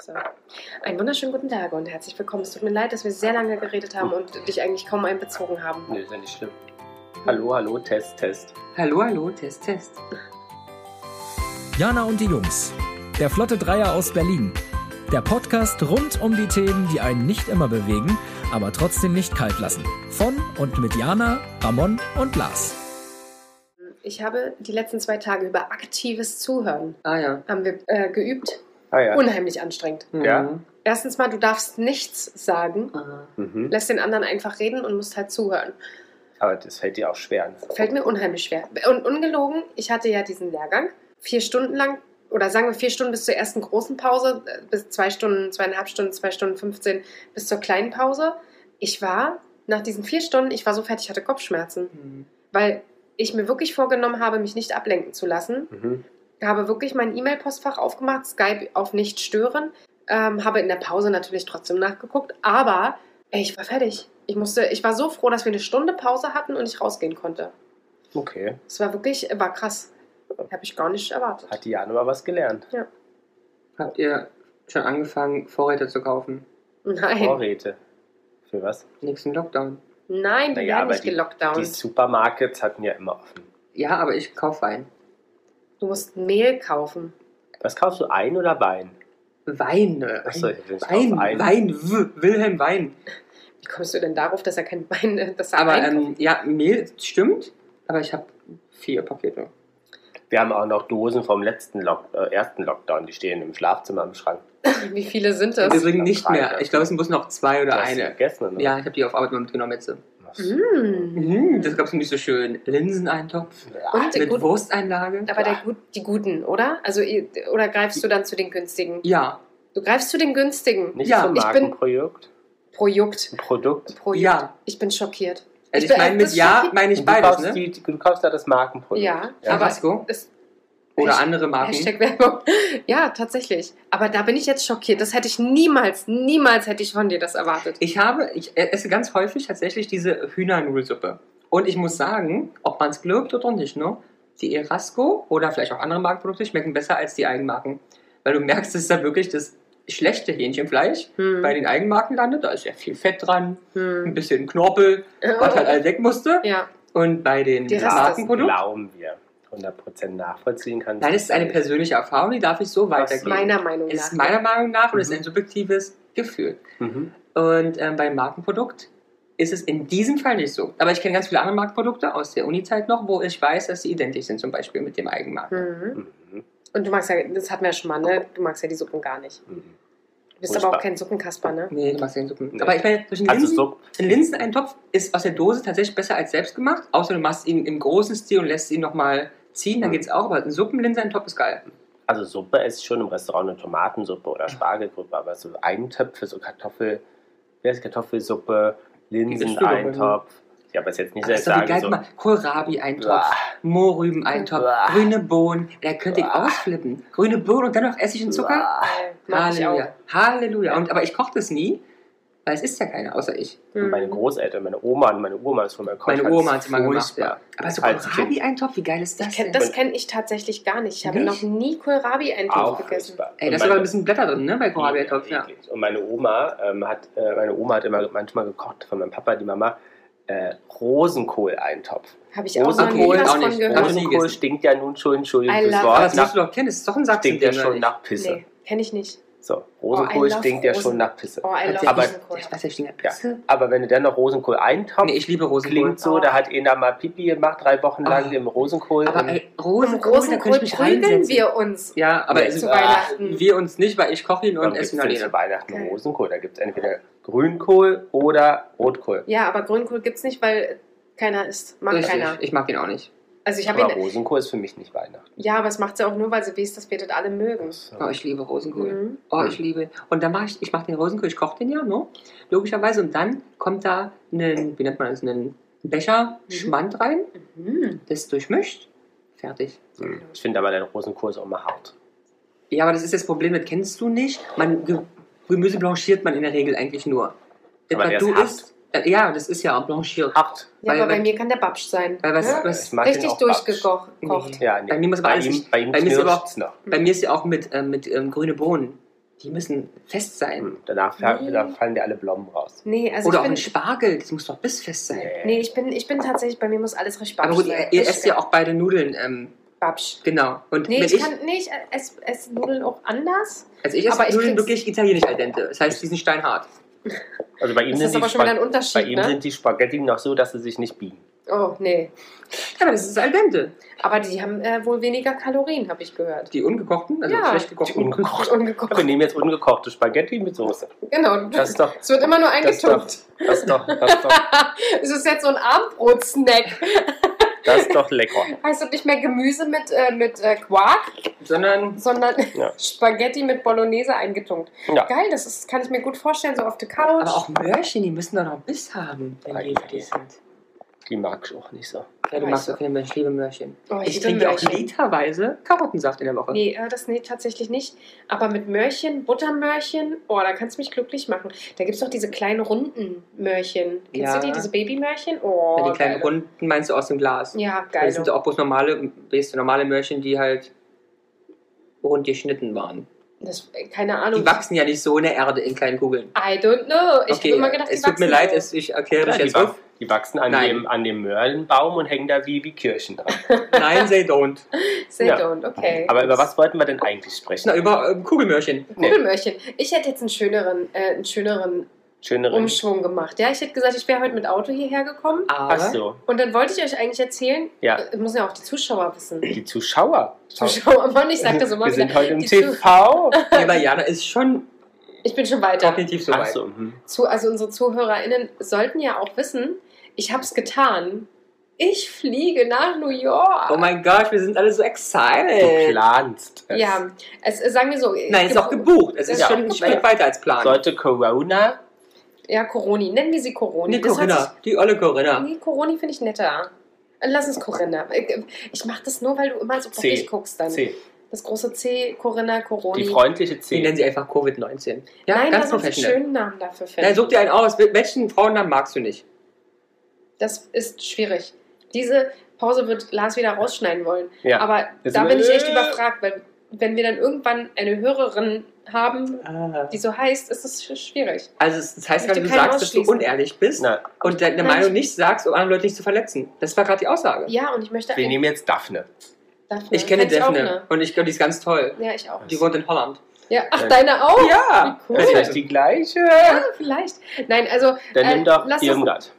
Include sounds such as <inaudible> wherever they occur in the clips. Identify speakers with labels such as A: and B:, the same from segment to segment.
A: So. Einen wunderschönen guten Tag und herzlich willkommen. Es tut mir leid, dass wir sehr lange geredet haben und dich eigentlich kaum einbezogen haben.
B: Nee, ist ja nicht schlimm. Hallo, hallo, Test, Test.
C: Hallo, hallo, Test, Test. <laughs>
D: Jana und die Jungs. Der Flotte Dreier aus Berlin. Der Podcast rund um die Themen, die einen nicht immer bewegen, aber trotzdem nicht kalt lassen. Von und mit Jana, Ramon und Lars.
A: Ich habe die letzten zwei Tage über aktives Zuhören
C: Ah ja.
A: haben wir äh, geübt.
B: Ah ja.
A: Unheimlich anstrengend.
B: Ja.
C: Mhm.
A: Erstens mal, du darfst nichts sagen,
C: Ah.
B: Mhm.
A: lässt den anderen einfach reden und musst halt zuhören.
B: Aber das fällt dir auch schwer.
A: Fällt mir unheimlich schwer. Und ungelogen, ich hatte ja diesen Lehrgang vier Stunden lang, oder sagen wir vier Stunden bis zur ersten großen Pause, bis zwei Stunden, zweieinhalb Stunden, zwei Stunden 15 bis zur kleinen Pause. Ich war nach diesen vier Stunden, ich war so fertig, ich hatte Kopfschmerzen,
C: Mhm.
A: weil ich mir wirklich vorgenommen habe, mich nicht ablenken zu lassen.
B: Mhm.
A: Habe wirklich mein E-Mail-Postfach aufgemacht, Skype auf nicht stören, ähm, habe in der Pause natürlich trotzdem nachgeguckt, aber ey, ich war fertig. Ich musste, ich war so froh, dass wir eine Stunde Pause hatten und ich rausgehen konnte.
B: Okay.
A: Es war wirklich, war krass. Habe ich gar nicht erwartet.
B: Hat die Jana mal was gelernt.
C: Habt ihr schon angefangen, Vorräte zu kaufen?
A: Nein,
B: Vorräte. Für was?
C: Nächsten Lockdown.
A: nein, die
B: Naja,
A: werden nicht
B: die- Die
A: gelockdownt.
B: Supermarkets hatten ja immer offen.
C: Ja, aber ich kaufe Wein.
A: Du musst Mehl kaufen.
B: Was kaufst du? Ein oder Wein?
C: Wein. äh,
B: Achso, ich
C: Wein. Wein, w Wilhelm Wein.
A: Wie kommst du denn darauf, dass er kein <laughs> Wein, dass er
C: Aber ähm, ja, Mehl stimmt, aber ich habe vier Pakete.
B: Wir haben auch noch Dosen vom letzten Lock äh, ersten Lockdown. Die stehen im Schlafzimmer im Schrank. <laughs>
A: Wie viele sind das?
C: Übrigens nicht
B: drei,
C: mehr. Ich glaube, es muss noch zwei oder
B: die
C: eine.
B: gegessen, oder?
C: Ja, ich habe die auf Arbeit mal mitgenommen jetzt.
A: Mm.
C: Mhm, das gab es nicht so schön. Linseneintopf
A: Und
C: mit
A: gut,
C: Wursteinlage.
A: aber der, die guten, oder? Also oder greifst du dann zu den günstigen?
C: Ja,
A: Du greifst zu den günstigen.
B: Nicht
C: Ja,
B: zum
A: ich bin-
B: Markenprojekt.
A: Projekt.
B: Produkt.
A: Projekt.
C: Ja.
A: Ich bin schockiert.
C: also ich
A: bin-
C: meine mit ja, meine ich
B: du,
C: beides,
B: kaufst
C: ne?
B: die, du kaufst da das Markenprodukt.
A: Ja,
C: Ja,
A: aber es,
C: oder
A: Hasht-
C: andere Marken.
A: Hashtag Werbung. <laughs> Ja, tatsächlich. Aber da bin ich jetzt schockiert. Das hätte ich niemals, niemals hätte ich von dir das erwartet.
C: Ich habe, ich esse ganz häufig tatsächlich diese Hühnernudelsuppe. Und ich muss sagen, ob man es glaubt oder nicht, ne? Die Erasco oder vielleicht auch andere Markenprodukte schmecken besser als die Eigenmarken. Weil du merkst, dass da wirklich das schlechte Hähnchenfleisch
A: Hm.
C: bei den Eigenmarken landet. Da ist ja viel Fett dran, ein
A: Hm.
C: bisschen Knorpel, was halt alles weg musste.
A: Ja,
C: Und bei den Markenprodukten.
B: Glauben wir. 100% nachvollziehen kannst.
C: Nein, das ist eine persönliche Erfahrung, die darf ich so weitergeben.
A: meiner Meinung
C: es ist
A: nach.
C: meiner Meinung nach und es ist
B: Mhm.
C: ein subjektives Gefühl.
B: Mhm.
C: Und ähm, beim Markenprodukt ist es in diesem Fall nicht so. Aber ich kenne ganz viele andere Markenprodukte aus der Uni-Zeit noch, wo ich weiß, dass sie identisch sind, zum Beispiel mit dem Eigenmarken.
A: Mhm.
B: Mhm.
A: Und du magst ja, das hatten wir ja schon mal, ne? Du magst ja die Suppen gar nicht.
B: Mhm.
A: Du bist aber auch kein Suppenkasper, ne?
C: Nee, du machst ja den Suppen.
B: Nee.
C: Aber ich meine, durch einen
B: Also
C: Linsen,
B: so,
C: ein Linseneintopf ist aus der Dose tatsächlich besser als selbst gemacht. Außer du machst ihn im großen Stil und lässt ihn nochmal ziehen, dann
B: Mhm.
C: geht's auch. Aber ein Suppenlinseneintopf ist geil.
B: also Suppe esse ich schon im Restaurant eine Tomatensuppe oder Spargelsuppe, aber so Eintöpfe, so Kartoffel, wie heißt Kartoffelsuppe, Linseneintopf. Ich habe es jetzt nicht
C: Aber
B: sehr
C: ist
B: sagen
C: geil.
B: so.
C: Kohlrabi-Eintopf. Mohrrüben-Eintopf, grüne Bohnen. Da könnte ich ausflippen. Grüne Bohnen und dann noch Essig und Zucker. Halleluja. Halleluja. Und, aber ich koche das nie, weil es ist ja keiner außer ich.
B: Und meine
A: Mhm.
B: Großeltern, meine Oma und meine Oma ist von meinem Kopf.
C: Meine Oma hat es immer gemacht, ja. Aber so. Kohlrabi-Eintopf, wie geil ist das
A: kenn,
C: denn?
A: das kenne ich tatsächlich gar nicht. Ich habe
C: Nicht?
A: noch nie Kohlrabi-Eintopf gegessen.
B: furchtbar.
C: Ey,
B: Und
C: da ist aber
B: meine-
C: ein bisschen Blätter drin, ne, bei Kohlrabi-Eintopf, ja.
B: Und meine Oma ähm, hat, äh, meine Oma hat immer manchmal gekocht von meinem Papa, die Mama, äh, Rosenkohl-Eintopf.
A: Habe ich auch noch nie
C: Rosenkohl
A: was
C: auch
A: von gehört.
B: Rosenkohl stinkt ja nun schon, Entschuldigung
A: I
B: fürs
A: love
C: Aber
B: Wort,
C: das musst du doch kennen, das ist doch ein Satz.
B: stinkt ja schon nach Pisse.
A: Nee, kenne ich nicht.
B: So, Rosenkohl
A: Oh, I love
B: stinkt ja
A: Rosen-
B: schon nach Pisse.
A: Oh, I love
B: Aber-
A: Rosenkohl.
C: Ich weiß ja, stinkt
B: Ja.
C: Pisse.
B: Aber wenn du dann noch Rosenkohl eintopfst,
C: Nee, ich liebe Rosenkohl.
B: klingt so,
A: Oh.
B: da hat einer mal Pipi gemacht, drei Wochen lang
C: Oh.
B: im Rosenkohl.
C: Aber ey, Rosenkohl, da
A: Rosenkohl prügeln wir uns
C: Ja, aber es
A: zu
C: ist,
A: Weihnachten.
C: wir uns nicht, weil ich koche ihn und esse ihn alleine.
B: zu Weihnachten
A: Geil.
B: Rosenkohl? Da gibt es entweder Grünkohl oder Rotkohl.
A: Ja, aber Grünkohl gibt es nicht, weil keiner isst. Mag
C: Richtig,
A: keiner.
C: ich mag ihn auch nicht.
A: Also ich habe
B: Aber
A: ihn.
B: Rosenkohl ist für mich nicht Weihnachten.
A: Ja, aber es macht sie auch nur, weil sie weiß, dass wir das alle mögen.
C: Oh, ich liebe Rosenkohl.
A: Mhm.
C: Oh, ich liebe. Und dann mache ich, ich mache den Rosenkohl, ich koche den ja, ne? Logischerweise. Und dann kommt da ein, wie nennt man das, ein Becher
A: Mhm.
C: Schmand rein,
A: Mhm.
C: das durchmischt, fertig.
B: Hm. Ich finde aber, der Rosenkohl ist auch immer hart.
C: Ja, aber das ist das Problem, das kennst du nicht. Man, Ge Gemüse blanchiert man in der Regel eigentlich nur. Das,
B: Aber
C: was du
B: ist hart.
C: isst, äh, ja, das ist ja auch blanchiert.
B: Hart.
A: Ja,
C: Weil-
A: aber bei mir kann der Babsch sein.
C: Weil was,
A: ne?
C: was,
A: Richtig durchgekocht.
C: Nee.
B: Ja, nee.
C: Bei mir muss aber
B: bei
C: alles
B: ihm, bei ihm
C: bei mir ist aber auch-
B: noch.
C: bei mir ist ja auch mit, ähm, mit ähm, grüne Bohnen. Die müssen fest sein.
B: Hm, Danach
A: Nee.
B: da fallen dir alle Blommen raus.
A: Nee, also
C: Oder
A: ich
C: auch
A: bin,
C: ein Spargel, das muss doch bissfest sein.
A: nee, ich bin, ich bin tatsächlich, bei mir muss alles richtig
C: Aber
A: babsch
C: gut, ihr,
A: sein.
C: ihr esst ja auch beide Nudeln, ähm,
A: babsch.
C: genau. Und
A: Nee, ich,
C: ich,
A: kann, nee, ich esse, esse Nudeln auch anders.
C: also ich esse
A: aber ich
C: Nudeln wirklich italienisch al dente. Das heißt, die sind steinhart.
B: Also bei ihm,
A: Das
B: sind
A: ist
B: die,
A: aber schon wieder ein
B: Spag
A: Unterschied,
B: bei ihm
A: ne?
B: sind die Spaghetti noch so, dass sie sich nicht biegen.
A: Oh, nee.
C: Ja, aber das ist al dente.
A: Aber die haben äh, wohl weniger Kalorien, habe ich gehört.
C: Die ungekochten, also
A: Ja.
C: schlecht
B: Die
C: gekochten.
B: ungekocht.
A: Ungekocht.
B: Wir nehmen jetzt ungekochte Spaghetti mit Soße.
A: Genau.
B: Das ist doch,
A: es wird immer nur
B: das ist doch, das ist doch, das ist doch, <laughs>
A: Es ist jetzt so ein Abendbrot-Snack.
B: Das ist doch lecker. <laughs>
A: Heißt das nicht mehr Gemüse mit, äh, mit äh, Quark,
C: Sondern
A: sondern
B: Ja. <laughs>
A: Spaghetti mit Bolognese eingetunkt.
B: Ja.
A: Geil, das ist, kann ich mir gut vorstellen, so auf der Couch.
C: aber auch Möhrchen, die müssen doch noch Biss haben, wenn die fertig sind.
B: Die mag ich auch nicht so.
C: Ja, du
A: Weiß
C: magst auch keine Möhrchen, ich liebe Möhrchen.
A: Oh,
C: Ich
A: liebe
C: trinke auch literweise Karottensaft in der Woche.
A: Nee, äh, das nee, tatsächlich nicht. Aber mit Möhrchen, Buttermöhrchen, oh, da kannst du mich glücklich machen. Da gibt es doch diese kleinen runden Möhrchen. Kennst
C: Ja.
A: du die, diese Babymöhrchen? Oh,
C: Ja, die kleinen
A: geil.
C: Runden meinst du aus dem Glas.
A: Ja,
C: Das
A: geil.
C: sind ja auch bloß normale, weißt du, normale Möhrchen, die halt rund geschnitten waren.
A: Das, äh, keine Ahnung.
C: Die wachsen ja nicht so in der Erde in kleinen Kugeln.
A: I don't know. Ich
C: okay,
A: habe immer gedacht, die
C: es tut mir leid, es, ich erkläre
B: Ja,
C: dich jetzt auf.
B: Die wachsen an
C: Nein.
B: dem, an dem Möhrenbaum und hängen da wie, wie Kirchen dran. <laughs>
C: Nein, they don't.
A: They
B: Ja.
A: don't, okay.
B: Aber über was wollten wir denn eigentlich sprechen?
C: Na, über ähm, Kugelmöhrchen.
B: Nee.
A: Kugelmöhrchen. Ich hätte jetzt einen schöneren, äh, einen schöneren
B: Schönere.
A: Umschwung gemacht. Ja, ich hätte gesagt, ich wäre heute mit Auto hierher gekommen.
C: Aber
B: Ach so.
A: Und dann wollte ich euch eigentlich erzählen,
B: Ja.
A: äh, müssen ja auch die Zuschauer wissen.
B: Die Zuschauer.
A: Zuschauer, <laughs> Mann, ich sag das immer
B: Wir
A: wieder.
B: sind heute im
A: Die
B: TV. <laughs>
C: ja, aber Jana ist schon
A: Ich bin schon weiter.
C: kognitiv so
B: Ach
C: weit.
B: so. mhm.
A: Zu, also unsere ZuhörerInnen sollten ja auch wissen, ich habe es getan. Ich fliege nach New York.
C: Oh mein Gott, wir sind alle so
B: Du
C: excited.
B: planst. es.
A: Ja, es, äh, sagen wir so.
C: Nein, ist auch gebucht. Es ist
A: Ja.
C: schon ein Stück weiter als Plan.
B: Sollte Corona.
A: Ja, Coroni. Nennen wir sie Coroni.
C: Nee, Corinna. Die olle Corinna.
A: Nee, Coroni finde ich netter. Äh, Lass es Corinna. Ich, ich mache das nur, weil du immer so
B: C.
A: bockig guckst dann.
B: C.
A: Das große C, Corinna, Coroni.
B: Die freundliche C.
C: nennen sie einfach Covid-19. Ja,
A: Nein,
C: ganz
A: da sind einen
C: professionell.
A: schönen Namen dafür finden.
C: Nein, such dir einen aus. Welchen Frauennamen magst du nicht?
A: Das ist schwierig. Diese Pause wird Lars wieder rausschneiden wollen.
B: Ja.
A: Aber
B: Jetzt
A: da bin ich echt überfragt, weil wenn wir dann irgendwann eine Hörerin haben, die so heißt, ist es sch- schwierig.
C: Also es- das heißt gerade, du sagst, dass du unehrlich bist
B: Na,
C: und deine
A: Nein,
C: Meinung
A: ich-
C: nicht sagst, um andere Leute nicht zu verletzen. Das war gerade die Aussage.
A: Ja, und ich möchte
B: wir nehmen jetzt Daphne.
A: Daphne.
C: Ich kenne Daphne
A: ne?
C: und ich glaube, die ist ganz toll.
A: Ja, ich auch.
C: Die wohnt in Holland.
A: Ja, ach,
B: Ja.
A: deine auch?
C: Ja!
A: Wie cool.
B: Ist das die gleiche?
A: Ja, vielleicht. Nein, also.
B: Dann
A: äh,
B: nimm doch
A: lass uns-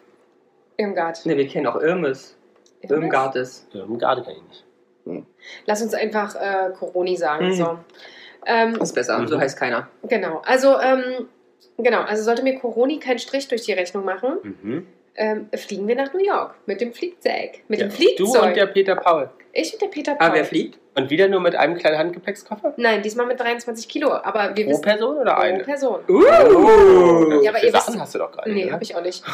B: Irmgard.
A: Irmgard.
C: Ne, wir kennen auch Irmes. Irmgartes.
B: Irmgard kann ich nicht.
A: Lass uns einfach äh, Coroni sagen.
C: Mhm.
A: So. Ähm,
C: Ist besser,
B: Mhm.
C: so heißt keiner.
A: genau. Also, ähm, genau. Also sollte mir Coroni keinen Strich durch die Rechnung machen,
B: Mhm.
A: ähm, fliegen wir nach New York mit dem Flugzeug. Mit
B: Ja.
A: dem Flugzeug.
B: Du und der Peter Paul.
A: ich und der Peter Paul.
C: Aber wer fliegt?
B: Und wieder nur mit einem kleinen Handgepäckskoffer?
A: Nein, diesmal mit 23 Kilo. Aber wir
B: Pro
A: wissen.
B: Person oder
A: pro
B: eine?
A: Person.
C: Uh!
B: Ja,
A: Ja, aber
B: für
A: ihr wisst-
B: Sachen hast du doch nicht.
A: Nee,
B: oder?
A: habe ich auch nicht. <laughs>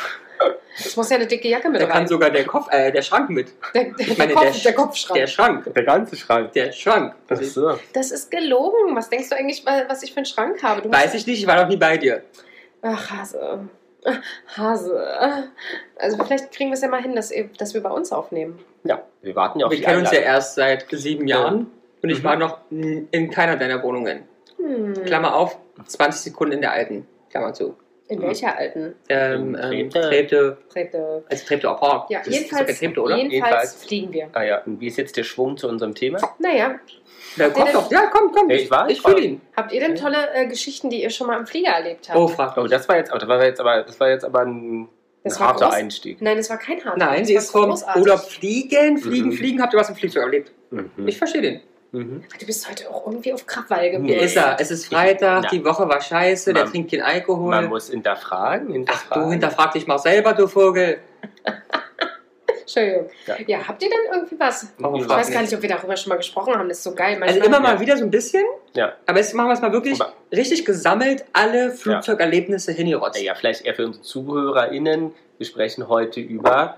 A: Es muss ja eine dicke Jacke mit
C: Da kann
A: rein.
C: sogar der, Kopf, äh, der Schrank mit.
A: Der, der,
C: Ich meine,
A: Kopf,
C: der,
A: der Kopfschrank.
C: Der Schrank.
B: Der ganze Schrank.
C: Der Schrank.
B: Ach so.
A: Das ist gelogen. Was denkst du eigentlich, was ich für einen Schrank habe? Du
C: Weiß ich nicht, ich war noch nie bei dir.
A: Ach, Hase. Hase. Also vielleicht kriegen wir es ja mal hin, dass, dass wir bei uns aufnehmen.
B: Ja, wir warten ja auf
C: Wir
B: die
C: kennen uns ja erst seit sieben Jahren und ich
B: Mhm.
C: war noch in keiner deiner Wohnungen.
A: Hm.
C: Klammer auf, 20 Sekunden in der alten. Klammer zu.
A: In welcher alten?
C: Ähm, ähm.
B: Treptow,
C: Treptow? also Treptow Apart.
A: Ja,
C: Das ist
A: jedenfalls,
C: kein Treptow, oder?
A: jedenfalls,
B: Jedenfalls.
A: fliegen wir.
B: Ah ja, und wie ist jetzt der Schwung zu unserem Thema?
A: Naja,
C: Da kommt doch. Ja, komm, komm.
B: Ja, ich war-
C: ich fühle ihn.
A: habt ihr denn tolle äh, Geschichten, die ihr schon mal im Flieger erlebt habt?
C: Oh, frag
B: Oh, das war jetzt, aber das war jetzt aber, das war jetzt aber ein, ein
A: Das war
B: harter
A: groß.
B: Einstieg.
A: Nein, es war kein Hart.
C: Nein,
A: das
C: sie ist vom
A: großartig.
C: Urlaub fliegen, fliegen,
B: Mhm.
C: fliegen. Habt ihr was im Flugzeug erlebt?
B: Mhm.
C: Ich verstehe den.
B: Mhm.
A: Du bist heute auch irgendwie auf Krawall
B: Nee.
A: gewesen.
C: Ist er. Es ist Freitag,
B: Ja.
C: die Woche war scheiße, der
B: Man-
C: trinkt keinen Alkohol.
B: Man muss hinterfragen,
C: Ach,
B: hinterfragen.
C: du hinterfrag dich mal selber, du Vogel.
A: Entschuldigung.
B: Ja.
A: Ja. habt ihr denn irgendwie was?
C: Oh,
A: Ich weiß gar
C: nicht.
A: ob wir darüber schon mal gesprochen haben. Das ist so geil.
C: Also
A: Manchmal-
C: immer mal
B: Ja.
C: wieder so ein bisschen,
B: Ja.
C: aber jetzt machen wir es mal wirklich
B: Aber-
C: richtig gesammelt, alle Flugzeugerlebnisse hingerotzt.
B: Ja, vielleicht eher für unsere ZuhörerInnen. Wir sprechen heute über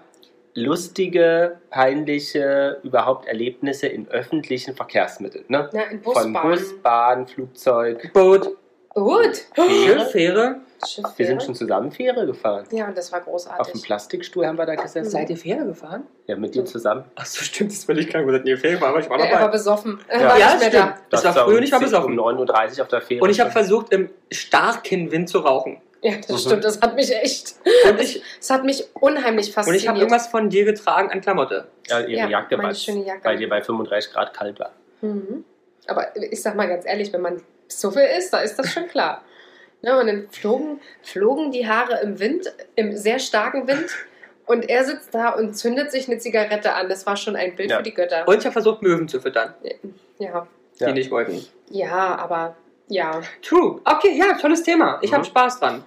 B: lustige, peinliche, überhaupt Erlebnisse in öffentlichen Verkehrsmitteln. Ne?
A: Na, in
B: Von
A: Busbahn.
B: Bus, Bahn, Flugzeug.
C: Boot,
A: Gut.
C: Schiff, Fähre.
A: Schiff
B: Wir sind schon zusammen Fähre gefahren.
A: Ja, und das war
B: Auf dem
A: großartig.
B: Plastikstuhl haben wir da gesessen.
C: Seid ihr Fähre gefahren?
B: Ja, mit dir zusammen.
C: Achso, stimmt, das will ich krank. Wir ihr Fähre, aber ich war
A: Ja, er war besoffen.
B: Ja.
A: war
C: Ja,
A: nicht mehr
C: stimmt.
A: da.
C: Das war
B: war
C: früher
B: um
C: nicht mal
B: 10
C: besoffen.
B: Um 9.30 Uhr auf der Fähre.
C: Und ich habe versucht, im starken Wind zu rauchen.
A: Ja, das
B: Mhm.
A: stimmt. Das hat mich echt.
C: Und ich,
A: Es hat mich unheimlich
C: und
A: fasziniert.
C: ich habe irgendwas von dir getragen an Klamotte.
B: ja, ihre
A: Ja,
B: Jacke,
A: meine
B: weil
A: schöne Jacke.
B: weil dir bei 35 Grad kalt war.
A: Mhm. Aber ich sag mal ganz ehrlich, wenn man so viel ist, da ist das schon klar. <laughs> Ne, und dann flogen, flogen die Haare im Wind, im sehr starken Wind. Und er sitzt da und zündet sich eine Zigarette an. Das war schon ein Bild
B: Ja.
A: für die Götter.
C: Und ich habe versucht, Möwen zu füttern,
A: Ja,
C: die
B: Ja.
C: nicht wollten.
A: ja, aber ja,
C: True. Okay, ja, tolles Thema. Ich
B: Mhm.
C: habe Spaß dran.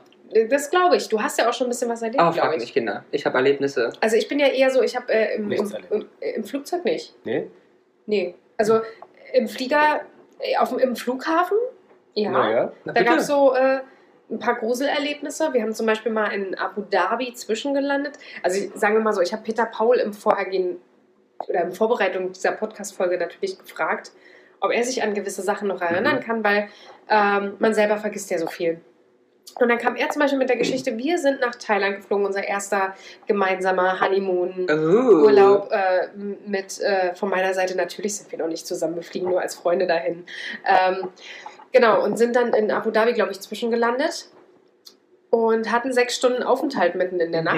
A: das glaube ich. Du hast ja auch schon ein bisschen was erlebt, glaube
C: frag
A: ich.
C: mich, Kinder. Ich habe Erlebnisse.
A: Also ich bin ja eher so, ich habe äh, im, im, im, im Flugzeug nicht.
B: Nee?
A: Nee. Also im Flieger, äh, auf, dem- im Flughafen, ja.
B: Naja.
C: Na,
A: Da gab es so äh, ein paar Gruselerlebnisse. Wir haben zum Beispiel mal in Abu Dhabi zwischengelandet. Also ich, sagen wir mal so, ich habe Peter Paul im Vorhergehen oder in Vorbereitung dieser Podcast-Folge natürlich gefragt, ob er sich an gewisse Sachen noch erinnern
B: Mhm.
A: kann, weil ähm, man selber vergisst ja so viel. Und dann kam er zum Beispiel mit der Geschichte, wir sind nach Thailand geflogen, unser erster gemeinsamer Honeymoon.
C: Oh.
A: Äh, mit, äh, von meiner Seite natürlich sind wir noch nicht zusammen, wir fliegen nur als Freunde dahin. Ähm, genau, und sind dann in Abu Dhabi, glaube ich, zwischengelandet und hatten sechs Stunden Aufenthalt mitten in der
C: Mhm.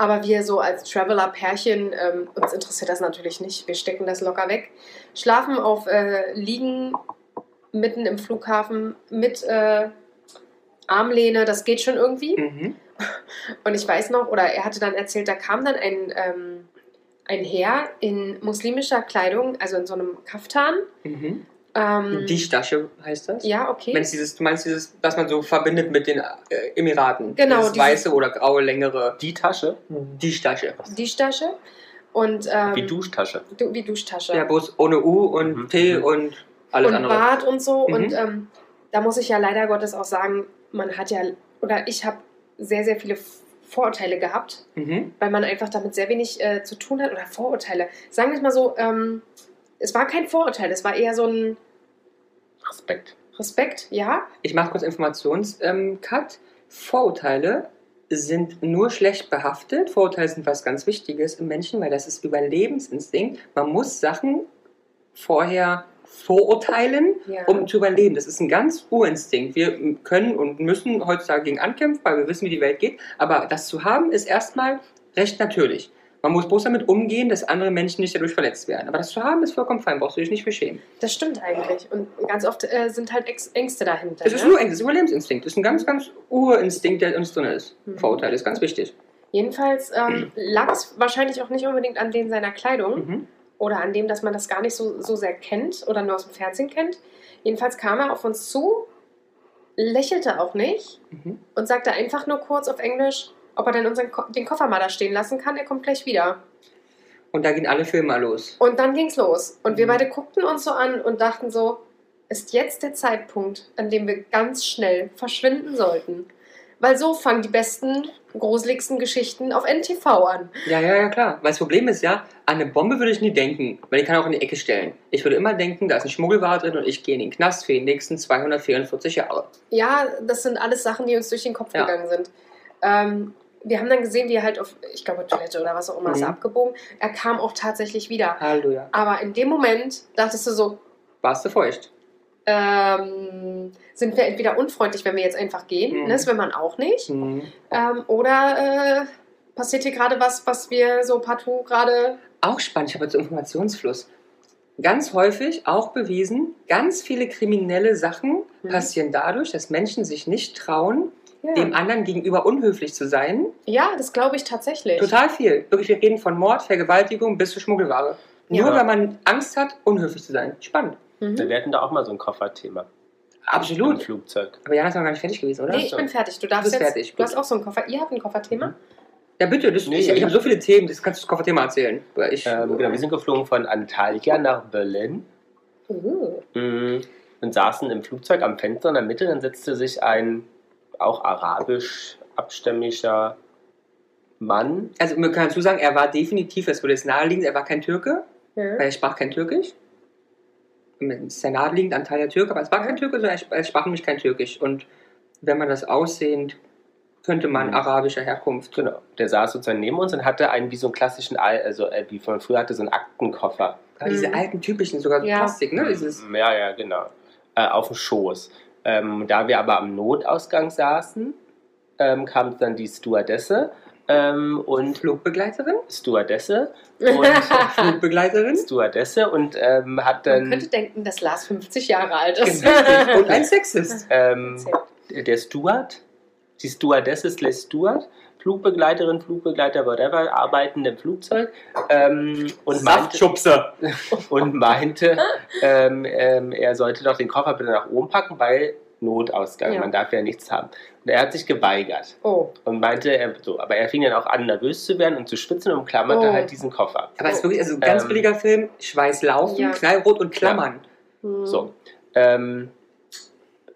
A: Aber wir so als Traveler-Pärchen, ähm, uns interessiert das natürlich nicht. Wir stecken das locker weg. Schlafen auf äh, Liegen mitten im Flughafen mit äh, Armlehne, das geht schon irgendwie.
C: Mhm.
A: Und ich weiß noch, oder er hatte dann erzählt, da kam dann ein, ähm, ein Herr in muslimischer Kleidung, also in so einem Kaftan.
C: Mhm.
A: Ähm,
C: Die Tasche heißt das?
A: ja, okay.
C: Meinst dieses, du meinst dieses, was man so verbindet mit den äh, Emiraten?
A: Genau,
C: Dieses
A: dieses-
C: weiße oder graue, längere.
B: Die Tasche?
C: Die Tasche.
A: Die Tasche. Und, ähm,
B: Wie Duschtasche.
A: Du, wie Duschtasche.
C: Ja, bloß ohne U und
B: Mhm.
C: T
B: Mhm.
C: und alles
A: und
C: andere.
A: Bart und so.
C: Mhm.
A: Und ähm, da muss ich ja leider Gottes auch sagen, man hat ja, oder ich habe sehr, sehr viele Vorurteile gehabt,
C: Mhm.
A: weil man einfach damit sehr wenig äh, zu tun hat. Oder Vorurteile. Sagen wir es mal so, ähm, es war kein Vorurteil, es war eher so ein
B: Respekt.
A: Respekt, ja.
C: Ich mache kurz Informations-Cut. Ähm. Vorurteile sind nur schlecht behaftet. Vorurteile sind was ganz Wichtiges im Menschen, weil das ist Überlebensinstinkt. Man muss Sachen vorher vorurteilen,
A: ja.
C: um zu überleben. Das ist ein ganz Urinstinkt. Wir können und müssen heutzutage gegen ankämpfen, weil wir wissen, wie die Welt geht. Aber das zu haben, ist erstmal recht natürlich. Man muss bloß damit umgehen, dass andere Menschen nicht dadurch verletzt werden. Aber das zu haben, ist vollkommen fein. Brauchst du dich nicht für schämen.
A: Das stimmt eigentlich. Und ganz oft äh, sind halt Ängste dahinter.
C: Das ist
A: ne?
C: nur Ängste, das ist Überlebensinstinkt. Das ist ein ganz, ganz Urinstinkt, der in uns drin ist.
A: Mhm.
C: Vorurteil ist ganz wichtig.
A: Jedenfalls ähm, <clears throat> lag es wahrscheinlich auch nicht unbedingt an den seiner Kleidung
C: Mhm.
A: oder an dem, dass man das gar nicht so, so sehr kennt oder nur aus dem Fernsehen kennt. Jedenfalls kam er auf uns zu, lächelte auch nicht
C: Mhm.
A: und sagte einfach nur kurz auf Englisch, ob er denn unseren Ko den Koffer mal da stehen lassen kann. Er kommt gleich wieder.
C: Und da gehen alle Filme los.
A: Und dann ging's los. Und wir
C: Mhm.
A: beide guckten uns so an und dachten so, ist jetzt der Zeitpunkt, an dem wir ganz schnell verschwinden sollten. Weil so fangen die besten, gruseligsten Geschichten auf NTV an.
C: Ja, ja, ja, klar. Weil das Problem ist ja, an eine Bombe würde ich nie denken, weil die kann auch in die Ecke stellen. Ich würde immer denken, da ist ein Schmuggelware drin und ich gehe in den Knast für die nächsten 244 Jahre.
A: Ja, das sind alles Sachen, die uns durch den Kopf
C: Ja.
A: gegangen sind. Ähm, wir haben dann gesehen, wie er halt auf, ich glaube, Toilette oder was auch immer ist
C: Mhm.
A: abgebogen. Er kam auch tatsächlich wieder.
C: Halleluja.
A: Aber in dem Moment dachtest du so,
C: Warst du feucht?
A: ähm, sind wir entweder unfreundlich, wenn wir jetzt einfach gehen,
C: Mhm.
A: ne, das will man auch nicht,
C: Mhm.
A: ähm, oder äh, passiert hier gerade was, was wir so partout gerade.
C: Auch spannend, ich habe jetzt Informationsfluss. Ganz häufig, auch bewiesen, ganz viele kriminelle Sachen
A: Mhm.
C: passieren dadurch, dass Menschen sich nicht trauen,
A: Ja,
C: dem anderen gegenüber unhöflich zu sein.
A: ja das glaube ich tatsächlich.
C: Total viel. Wirklich, wir reden von Mord, Vergewaltigung bis zu Schmuggelware.
A: Ja.
C: Nur weil man Angst hat, unhöflich zu sein. Spannend.
A: Mhm.
B: Wir hatten da auch mal so ein Kofferthema. Im
C: Absolut.
B: Flugzeug.
C: Aber Jana ist noch gar nicht fertig gewesen, oder?
A: Nee, ich bin fertig. Du darfst
C: bist
A: jetzt.
C: fertig,
A: Du hast auch so ein Koffer. Ihr habt ein Kofferthema?
C: Ja, bitte. Das,
B: Nee,
C: ich ich habe so viele Themen, das kannst du das Kofferthema erzählen. Ich,
B: Ähm, genau, wir sind geflogen von Antalya nach Berlin
A: Uh.
B: mm, und saßen im Flugzeug am Fenster in der Mitte. Dann setzte sich ein auch arabisch abstämmiger Mann.
C: also man kann dazu sagen, er war definitiv, das würde jetzt naheliegen, er war kein Türke,
A: Ja.
C: weil er sprach kein Türkisch. Es ist ja naheliegend, Antalya Türke, aber es war kein Türke, sondern er sp- sprach nämlich kein Türkisch. Und wenn man das aussehend, könnte man
B: Mhm.
C: arabischer Herkunft.
B: Genau. Der saß sozusagen neben uns und hatte einen wie so einen klassischen, Al- also äh, wie von früher hatte so einen Aktenkoffer.
C: Aber diese
A: Mhm.
C: alten typischen, sogar
A: Ja.
C: Plastik, ne? Dieses,
B: Ja, ja, genau. Äh, auf dem Schoß. Ähm, da wir aber am Notausgang saßen, ähm, kam dann die Stewardesse ähm, und
C: Flugbegleiterin?
B: Stewardesse <laughs> und
C: Flugbegleiterin?
B: Stewardesse und ähm, hat
A: Man
B: dann
A: könnte denken, dass Lars 50 Jahre alt ist.
C: Richtig. Und ein Sexist.
B: ähm, der Steward, die Stewardesse slash Steward, Flugbegleiterin, Flugbegleiter, whatever, arbeiten im Flugzeug ähm, und meinte, <laughs> und meinte ähm, ähm, er sollte doch den Koffer bitte nach oben packen, weil Notausgang,
A: Ja.
B: man darf ja nichts haben. Und er hat sich geweigert
A: Oh,
B: und meinte, er, so, aber er fing dann auch an, nervös zu werden und zu schwitzen und klammerte
A: Oh.
B: halt diesen Koffer.
C: Aber es ist wirklich also ein ganz
B: Ähm,
C: billiger Film. Schweiß laufen,
A: Ja.
C: Knallrot und Klammern.
A: hm.
B: So. Ähm,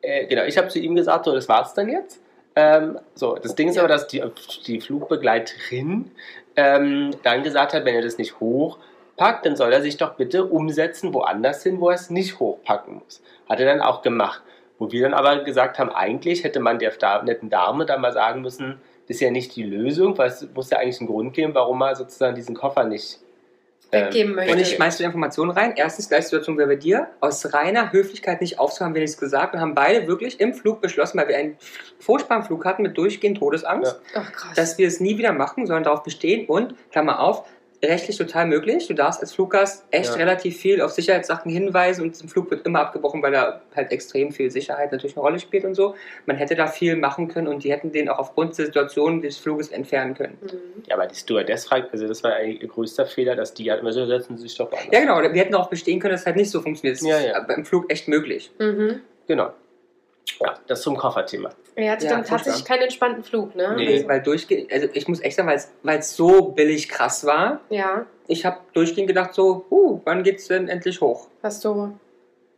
B: äh, genau, ich habe zu ihm gesagt, so, das war's dann jetzt. Ähm, so, das Ding ist
A: Ja.
B: aber, dass die, die Flugbegleiterin ähm, dann gesagt hat, wenn er das nicht hochpackt, dann soll er sich doch bitte umsetzen woanders hin, wo er es nicht hochpacken muss. Hat er dann auch gemacht. Wo wir dann aber gesagt haben, eigentlich hätte man der netten Dame dann mal sagen müssen, das ist ja nicht die Lösung, weil es muss ja eigentlich einen Grund geben, warum er sozusagen diesen Koffer nicht
A: Weggeben möchte.
C: Und ich schmeiß die Informationen rein. Erstens, gleiche Situation wie bei dir. Aus reiner Höflichkeit nicht aufzuhaben, wenn ich es gesagt und haben beide wirklich im Flug beschlossen, weil wir einen furchtbaren Flug hatten mit durchgehend Todesangst,
A: Ach krass.
C: dass wir es nie wieder machen, sondern darauf bestehen und, Klammer auf, rechtlich total möglich. Du darfst als Fluggast echt
B: Ja.
C: relativ viel auf Sicherheitssachen hinweisen und zum Flug wird immer abgebrochen, weil da halt extrem viel Sicherheit natürlich eine Rolle spielt und so. Man hätte da viel machen können und die hätten den auch aufgrund der Situation des Fluges entfernen können.
A: Mhm.
B: Ja, aber die Stewardess fragt, also das war eigentlich ihr größter Fehler, dass die halt immer so setzen sie sich doch woanders.
C: Ja, genau. Wir hätten darauf bestehen können, dass es halt nicht so funktioniert. Das
B: Ja,
C: ist
B: ja.
C: aber im Flug echt möglich.
A: Mhm.
B: Genau. Ja, das zum Kofferthema.
A: Er hatte
C: Ja,
A: dann tatsächlich keinen entspannten Flug, ne?
B: Nee.
A: Also,
C: Weil durchgehend, also ich muss echt sagen, weil es- weil es so billig krass war,
A: ja.
C: ich habe durchgehend gedacht so, uh, wann geht's denn endlich hoch?
A: Hast du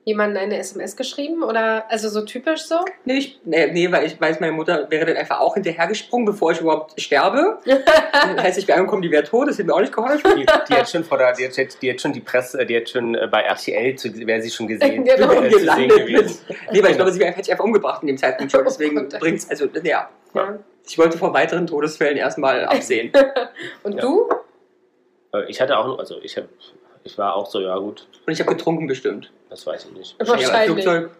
A: jemanden eine SMS geschrieben oder also so typisch so?
C: Nee, ich, nee, nee, weil ich weiß, meine Mutter wäre dann einfach auch hinterhergesprungen, bevor ich überhaupt sterbe. <laughs> Das heißt, ich wäre angekommen, die wäre tot, das hätte mir auch nicht geholfen.
B: Die, die hat schon vor der, die hat, die hat schon die Presse, die hat schon äh, bei RTL, zu, wäre sie schon gesehen. <laughs>
A: Genau.
B: äh, zu sehen
C: Gelandet mit,
B: gewesen.
C: nee, weil ich glaube, sie wäre hätte ich einfach umgebracht in dem Zeitpunkt schon.
A: Oh <laughs>
C: Deswegen
A: Gott.
C: bringt's, also, ja.
A: Ja.
C: Ich wollte vor weiteren Todesfällen erstmal absehen.
A: Und
B: Ja.
A: du?
B: Äh, Ich hatte auch, also ich, hab, ich war auch so, ja gut,
C: Und ich habe getrunken bestimmt.
B: Das weiß ich nicht.
A: Wahrscheinlich.
C: Flugzeug,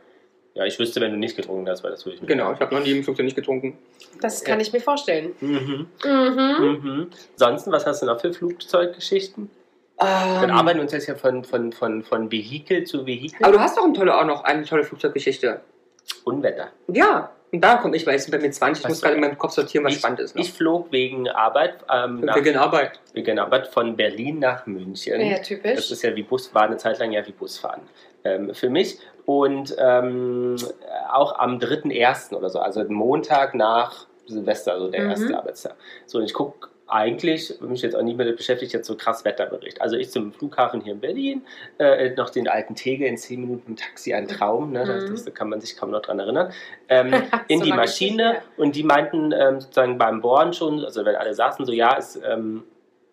B: Ja, ich wüsste, wenn du nicht getrunken hast, weil das würde ich nicht.
C: genau, ich habe noch nie im Flugzeug nicht getrunken.
A: Das kann ich mir vorstellen.
B: Mhm.
A: Mhm.
B: Mhm. Ansonsten, was hast du noch für Flugzeuggeschichten? Dann
C: Ähm,
B: arbeiten wir uns jetzt ja von, von, von, von Vehikel zu Vehikel.
C: aber du hast doch eine tolle, auch noch eine tolle Flugzeuggeschichte.
B: Unwetter.
C: Ja, und da komme ich, weil ich bin mit 20, ich
B: Was
C: muss gerade in meinem Kopf sortieren, was
B: Ich-
C: spannend ist. Noch.
B: Ich flog wegen Arbeit, ähm, nach,
C: wegen Arbeit.
B: wegen Arbeit von Berlin nach München.
A: Ja,
B: Das
A: typisch.
B: ist ja wie Bus, war eine Zeit lang ja wie Busfahren ähm, für mich. Und ähm, auch am 3.1. oder so, also Montag nach Silvester, also der
A: Mhm.
B: erste Arbeitstag. So, und ich gucke eigentlich, mich jetzt auch nicht mehr beschäftigt, jetzt so krass Wetterbericht. Also ich zum Flughafen hier in Berlin, äh, noch den alten Tegel in 10 Minuten im Taxi, ein Traum, ne? das,
A: Mhm.
B: das kann man sich kaum noch dran erinnern. Ähm, <laughs> in
A: So
B: die Maschine
A: her.
B: und die meinten ähm, sozusagen beim Bohren schon, also wenn alle saßen, so ja, es, ähm,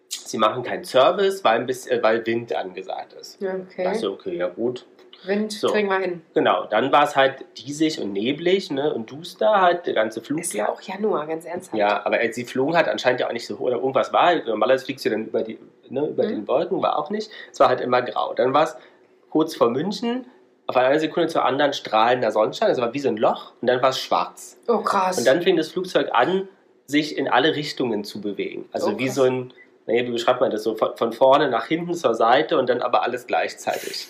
B: sie machen keinen Service, weil, ein bisschen, äh, weil Wind angesagt ist.
A: Ja, okay.
B: Also okay, ja gut.
A: Wind
B: So.
A: kriegen wir hin.
B: Genau, dann war es halt diesig und neblig ne, und duster halt, der ganze Flug.
A: Ist ja auch Januar, ganz ernsthaft.
B: Ja, aber als sie flogen hat, anscheinend ja auch nicht so, oder irgendwas war, halt, normalerweise fliegst du dann über, die, ne, über
A: Mhm.
B: den Wolken, war auch nicht. Es war halt immer grau. Dann war es kurz vor München, auf einer Sekunde zur anderen strahlender Sonnenschein, es war wie so ein Loch und dann war es schwarz.
A: Oh, krass.
B: Und dann fing das Flugzeug an, sich in alle Richtungen zu bewegen. Also
A: Oh,
B: wie so ein, naja, wie beschreibt man das so, von, von vorne nach hinten zur Seite und dann aber alles gleichzeitig.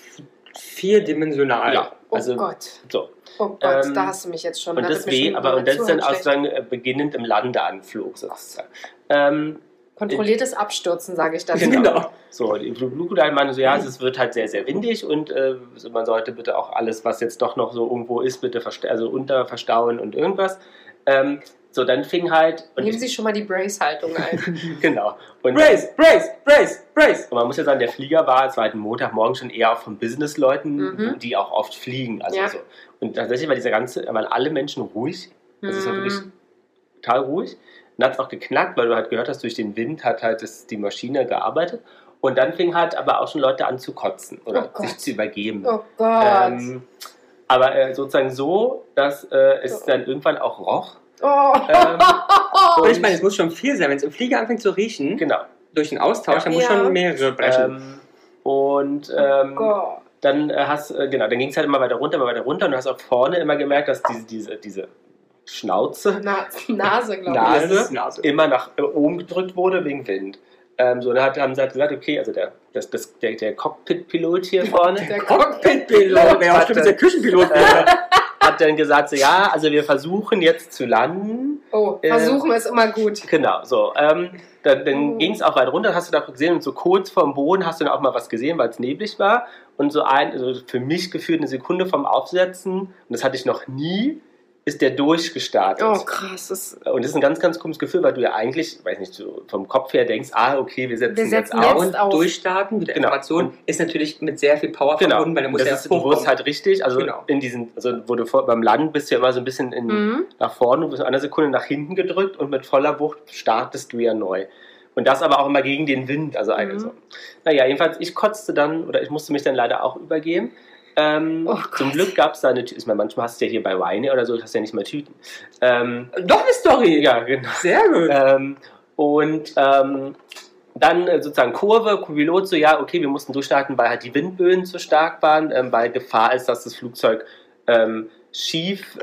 C: Vierdimensional.
B: Ja,
A: oh
B: also
A: Gott.
B: so.
A: Oh Gott,
B: Ähm,
A: da hast du mich jetzt schon.
B: Und
A: da
B: das, weh, aber und das ist dann auch sozusagen äh, beginnend im Landeanflug sozusagen. Ähm,
A: Kontrolliertes Abstürzen, sage ich dann.
C: Genau.
B: so, die Flugleiter meinen so, ja, es wird halt sehr, sehr windig und äh, man sollte bitte auch alles, was jetzt doch noch so irgendwo ist, bitte also unterverstauen und irgendwas. Ähm, so, dann fing halt. Und
A: Nehmen Sie schon mal die Brace-Haltung ein. <laughs>
B: genau. Und,
C: Brace, brace, brace, brace.
B: und man muss ja sagen, der Flieger war, es war halt Montagmorgen schon eher auch von Businessleuten,
A: Mhm.
B: die auch oft fliegen. Also
A: Ja.
B: so. Und tatsächlich war dieser ganze, waren alle Menschen ruhig. Das ist auch wirklich
A: Hm.
B: total ruhig. Dann hat es auch geknackt, weil du halt gehört hast, durch den Wind hat halt das, die Maschine gearbeitet. Und dann fing halt aber auch schon Leute an zu kotzen oder
A: Oh
B: sich zu übergeben.
A: Oh Gott.
B: Ähm, Aber äh, sozusagen so, dass äh, es dann irgendwann auch roch.
A: Oh.
B: Ähm,
C: Und ich meine, es muss schon viel sein. Wenn es im Flieger anfängt zu riechen,
B: Genau.
C: durch den Austausch,
B: Ja.
C: dann muss
A: Ja.
C: schon mehrere brechen.
B: Ähm, und ähm,
A: Oh
B: dann äh, hast äh, genau, dann ging es halt immer weiter runter, immer weiter runter und du hast auch vorne immer gemerkt, dass diese, diese, diese Schnauze
A: Na, Nase, glaube
B: Nase.
A: ich.
C: Ist Nase.
B: immer nach oben gedrückt wurde wegen Wind. Ähm, so, dann hat, haben sie halt gesagt, okay, also der, das, das, der, der Cockpit-Pilot hier vorne
A: Der
C: Cockpit-Pilot, wer auch
B: Hat
C: stimmt,
B: dann-
C: der Küchenpilot.
B: äh, <laughs> hat dann gesagt, so, ja, also wir versuchen jetzt zu landen.
A: Oh,
B: Äh,
A: versuchen ist immer gut.
B: Genau, so. Ähm, dann dann
A: Oh.
B: ging es auch weit runter, hast du da gesehen und so kurz vorm Boden hast du dann auch mal was gesehen, weil es neblig war. Und so ein, also für mich gefühlt eine Sekunde vom Aufsetzen, und das hatte ich noch nie, ist der durchgestartet.
A: Oh, krass. Das,
B: Und das ist ein ganz, ganz komisches Gefühl, weil du ja eigentlich, weiß nicht, so vom Kopf her denkst, ah, okay, wir setzen,
A: Wir
B: jetzt
A: setzen jetzt
C: Und
A: auf.
C: durchstarten mit der
B: Genau.
C: Information ist natürlich mit sehr viel Power
B: Genau,
C: verbunden, weil der muss
B: das
C: ja
B: ist, du wirst halt richtig, also
C: Genau.
B: in diesen, also wo du vor, beim Landen bist du ja immer so ein bisschen in,
A: Mhm.
B: nach vorne, du bist in einer Sekunde nach hinten gedrückt und mit voller Wucht startest du ja neu. Und das aber auch immer gegen den Wind, also eine
A: Mhm.
B: so. Naja, jedenfalls, ich kotzte dann, oder ich musste mich dann leider auch übergeben. Ähm,
A: Oh
B: zum Glück gab es da eine Tüte, ich meine, manchmal hast du ja hier bei Weine oder so, hast du ja nicht mal Tüten. Ähm,
C: Doch eine Story. <laughs>
B: ja, genau.
C: Sehr gut.
B: Ähm, und ähm, dann äh, sozusagen Kurve, Pilot so, ja, okay, wir mussten durchstarten, weil halt die Windböen zu stark waren, ähm, weil Gefahr ist, dass das Flugzeug ähm, schief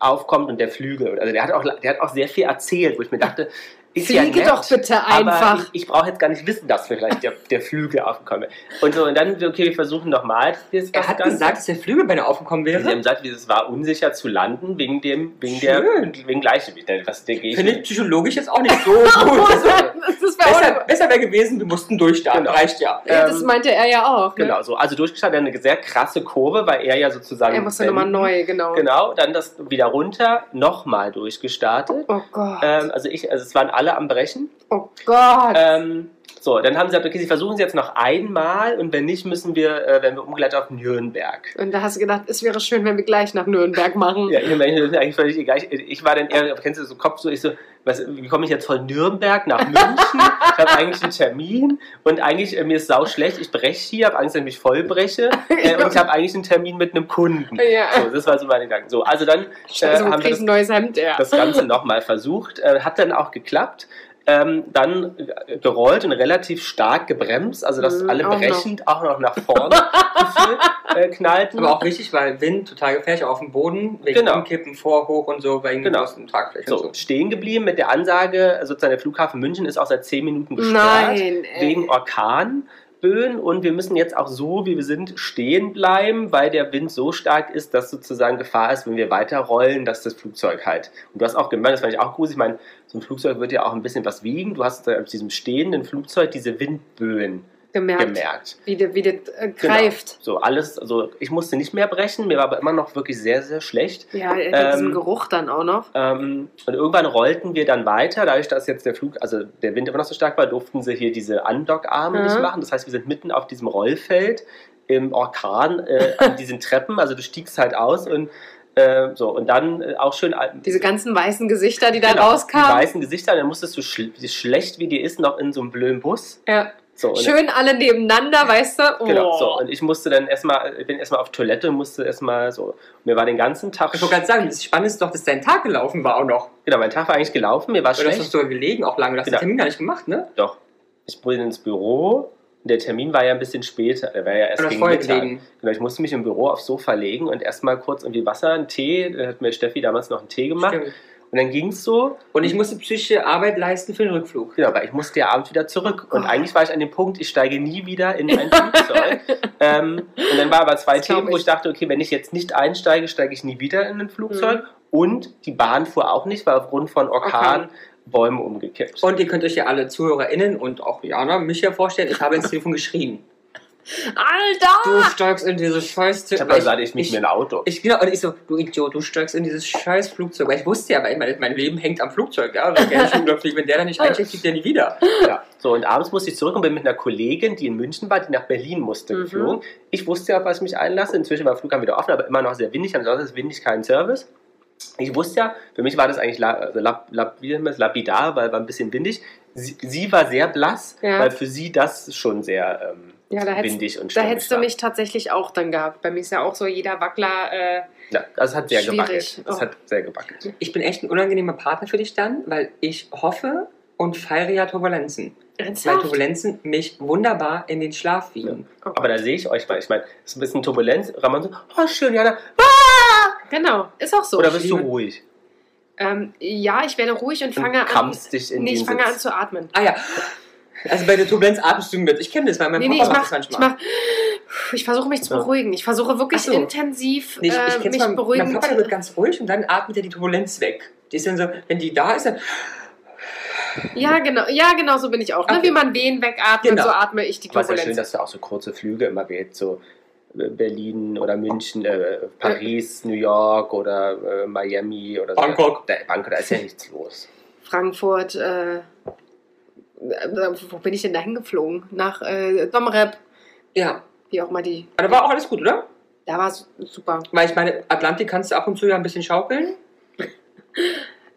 B: aufkommt und der Flügel. Also der hat, auch, der hat auch sehr viel erzählt, wo ich mir dachte, ist ja
A: Fliege
B: nett,
A: doch bitte einfach.
B: Ich, ich brauche jetzt gar nicht wissen, dass vielleicht der, der Flügel aufkommt. Und so, und dann, okay, wir versuchen nochmal.
C: er hat
B: Ganze.
C: gesagt, dass der Flügelbeiner aufgekommen
B: Sie
C: wäre.
B: haben gesagt, es war unsicher zu landen wegen dem, wegen der,
C: Schön.
B: wegen Gleichgewicht. Was der Gegner-
C: Finde ich psychologisch jetzt auch nicht so <laughs> gut. Besser besser wäre gewesen, wir mussten durchstarten.
B: Genau.
C: Reicht ja.
A: Ja, das
B: ähm,
A: meinte er ja auch. Ne?
B: Genau, so. Also durchgestartet, eine sehr krasse Kurve, weil er ja sozusagen.
A: Er musste nochmal neu, genau.
B: Genau, dann das wieder runter, nochmal durchgestartet.
A: Oh Gott.
B: Ähm, also ich, also es waren alle am Brechen.
A: oh Gott.
B: Ähm, so, dann haben sie gesagt, okay, sie versuchen es jetzt noch einmal und wenn nicht, müssen wir, äh, werden wir umgeleitet auf Nürnberg.
A: Und da hast du gedacht, es wäre schön, wenn wir gleich nach Nürnberg machen.
B: Ja, ich meine, das ist eigentlich völlig egal. Ich, ich war dann eher, kennst du so Kopf so, ich so, was, wie komme ich jetzt von Nürnberg nach München? ich habe eigentlich einen Termin und eigentlich, äh, mir ist sau schlecht, ich breche hier, habe Angst, dass ich mich voll breche <laughs> äh, und ich habe eigentlich einen Termin mit einem Kunden.
A: Ja.
B: So, das war so mein Gedanke. So, also dann äh,
A: wo
B: haben wir das
A: neues Hemd? Ja.
B: das Ganze nochmal versucht, äh, hat dann auch geklappt. Ähm, dann äh, gerollt und relativ stark gebremst, also dass
A: Mhm,
B: alle
A: auch noch.
B: brechend auch noch nach vorne <laughs> gefühlt, äh, knallten.
C: Aber auch richtig, weil Wind total gefährlich auf dem Boden, wegen
B: Genau.
C: Umkippen, vor, hoch und so, wegen
B: Genau.
C: aus dem Tragfläche
B: so,
C: so.
B: stehen geblieben mit der Ansage, sozusagen der Flughafen München ist auch seit 10 Minuten gesperrt
A: Nein,
B: wegen Orkanböen und wir müssen jetzt auch so, wie wir sind, stehen bleiben, weil der Wind so stark ist, dass sozusagen Gefahr ist, wenn wir weiter rollen, dass das Flugzeug halt. Und du hast auch gemerkt, das fand ich auch gruselig, ich meine, so ein Flugzeug wird ja auch ein bisschen was wiegen. Du hast auf diesem stehenden Flugzeug diese Windböen
A: gemerkt,
B: gemerkt.
A: wie das wie äh, greift.
B: So alles, also ich musste nicht mehr brechen, mir war aber immer noch wirklich sehr, sehr schlecht.
A: Ja, ähm, diesen Geruch dann auch noch.
B: Ähm, und irgendwann rollten wir dann weiter, dadurch, dass jetzt der Flug, also der Wind immer noch so stark war, durften sie hier diese Andockarme
A: Mhm.
B: nicht machen. Das heißt, wir sind mitten auf diesem Rollfeld im Orkan äh, an <laughs> diesen Treppen. Also du stiegst halt aus und äh, so und dann äh, auch schön
A: Diese ganzen weißen Gesichter, die da
B: genau, Die
A: rauskamen.
B: weißen Gesichter, dann musstest du schl schlecht wie dir ist noch in so einem blöden Bus.
A: Ja.
B: So,
A: Schön alle nebeneinander, weißt du? Oh.
B: Genau, so. Und ich musste dann erstmal, ich bin erstmal auf Toilette und musste erstmal so. Mir war den ganzen Tag.
C: Ich wollte gerade sagen, das Spannende ist doch, dass dein Tag gelaufen war auch noch.
B: Genau, mein Tag war eigentlich gelaufen, mir war
C: Oder hast du
B: schlecht.
C: sogar gelegen auch lange. Du hast
B: Genau.
C: den Termin gar nicht gemacht, ne?
B: Doch. Ich bin ins Büro. und Der Termin war ja ein bisschen später. Der war ja erst
C: Oder
B: gegen
C: vorher
B: Mittag.
C: gelegen.
B: Genau, ich musste mich im Büro aufs Sofa legen und erstmal kurz irgendwie Wasser, einen Tee. Da hat mir Steffi damals noch einen Tee gemacht.
C: Stimmt.
B: Und dann ging es so.
C: Und ich musste psychische Arbeit leisten für den Rückflug.
B: Genau, weil ich musste ja abends wieder zurück. Und
A: Oh.
B: eigentlich war ich an dem Punkt, ich steige nie wieder in ein <laughs> Flugzeug. ähm, und dann war aber zwei
A: Das
B: Themen, wo
A: ich.
B: ich dachte, okay, wenn ich jetzt nicht einsteige, steige ich nie wieder in ein Flugzeug.
A: Mhm.
B: Und die Bahn fuhr auch nicht, weil aufgrund von Orkan
A: Orkan.
B: Bäume umgekippt.
C: Und ihr könnt euch ja alle ZuhörerInnen und auch Jana, mich ja vorstellen, ich habe ins Telefon geschrien. Du
A: Alter!
C: steigst in dieses scheiß
B: ich habe gesagt, ich miete mir ein Auto.
C: Ich, genau, und ich so, du Idiot, du steigst in dieses scheiß Flugzeug. Weil ich wusste ja, mein, mein Leben hängt am Flugzeug, ja. Wenn der, nicht fliegt, wenn der da nicht einsteigt, fliegt der nie wieder.
B: Ja. So, und abends musste ich zurück und bin mit einer Kollegin, die in München war, die nach Berlin musste,
A: Mhm.
B: geflogen. Ich wusste ja, auf was ich mich einlasse. Inzwischen war der Flughafen wieder offen, aber immer noch sehr windig. Ansonsten ist windig kein Service. Ich wusste ja, für mich war das eigentlich la, also lab, lab, wie nennt man das? lapidar, weil war ein bisschen windig. Sie, sie war sehr blass,
A: Ja.
B: weil für sie das schon sehr ähm,
A: Ja, da hättest,
B: windig und
A: da hättest du
B: war.
A: mich tatsächlich auch dann gehabt. Bei mir ist ja auch so jeder Wackler. Äh,
B: Ja, das hat sehr
A: Schwierig.
B: gewackelt. Das
A: Oh.
B: hat sehr gewackelt.
C: Ich bin echt ein unangenehmer Partner für dich dann, weil ich hoffe und feiere ja Turbulenzen. Weil
A: ernsthaft?
C: Turbulenzen mich wunderbar in den Schlaf wiegen.
A: Oh
B: Aber da sehe ich euch mal. Ich meine, es ist ein bisschen Turbulenz. Ramon so, oh schön, Jana.
A: Genau, ist auch so.
B: Oder bist du ruhig?
A: ähm, ja, ich werde ruhig und
B: Und
A: fange an.
B: kammst dich in
A: Nee, ich
B: den
A: fange an
B: Sitz.
A: zu atmen.
C: Ah ja. Also bei der Turbulenz atmest du mit. Ich kenne das, weil mein
A: Nee, nee,
C: Papa
A: ich
C: macht
A: mach,
C: das
A: ich
C: manchmal.
A: mach, ich versuche mich zu beruhigen. Ich versuche wirklich
C: so.
A: intensiv
C: Nee, ich,
A: äh,
C: ich kenn's
A: mich
C: mal,
A: beruhigen.
C: mein Papa wird ganz ruhig und dann atmet er die Turbulenz weg. Die ist dann so, wenn die da ist, dann
A: ja, genau, ja, genau so bin ich auch. Ne?
C: Okay.
A: Wie man Wehen wegatmet,
C: Genau.
A: so atme ich die
B: Aber es ist ja schön,
A: Turbulenz.
B: dass du auch so kurze Flüge immer wählst. So äh, Berlin oder München, äh, Paris, New York oder äh, Miami oder so.
C: Bangkok.
B: Da, Bangkok, da ist ja nichts los.
A: Frankfurt, äh, äh, wo bin ich denn da hingeflogen? Nach äh, Domrep,
C: ja.
A: wie auch mal die.
C: Aber da war auch alles gut, oder?
A: Da war es super.
C: Weil ich meine, Atlantik kannst du ab und zu ja ein bisschen schaukeln. <laughs>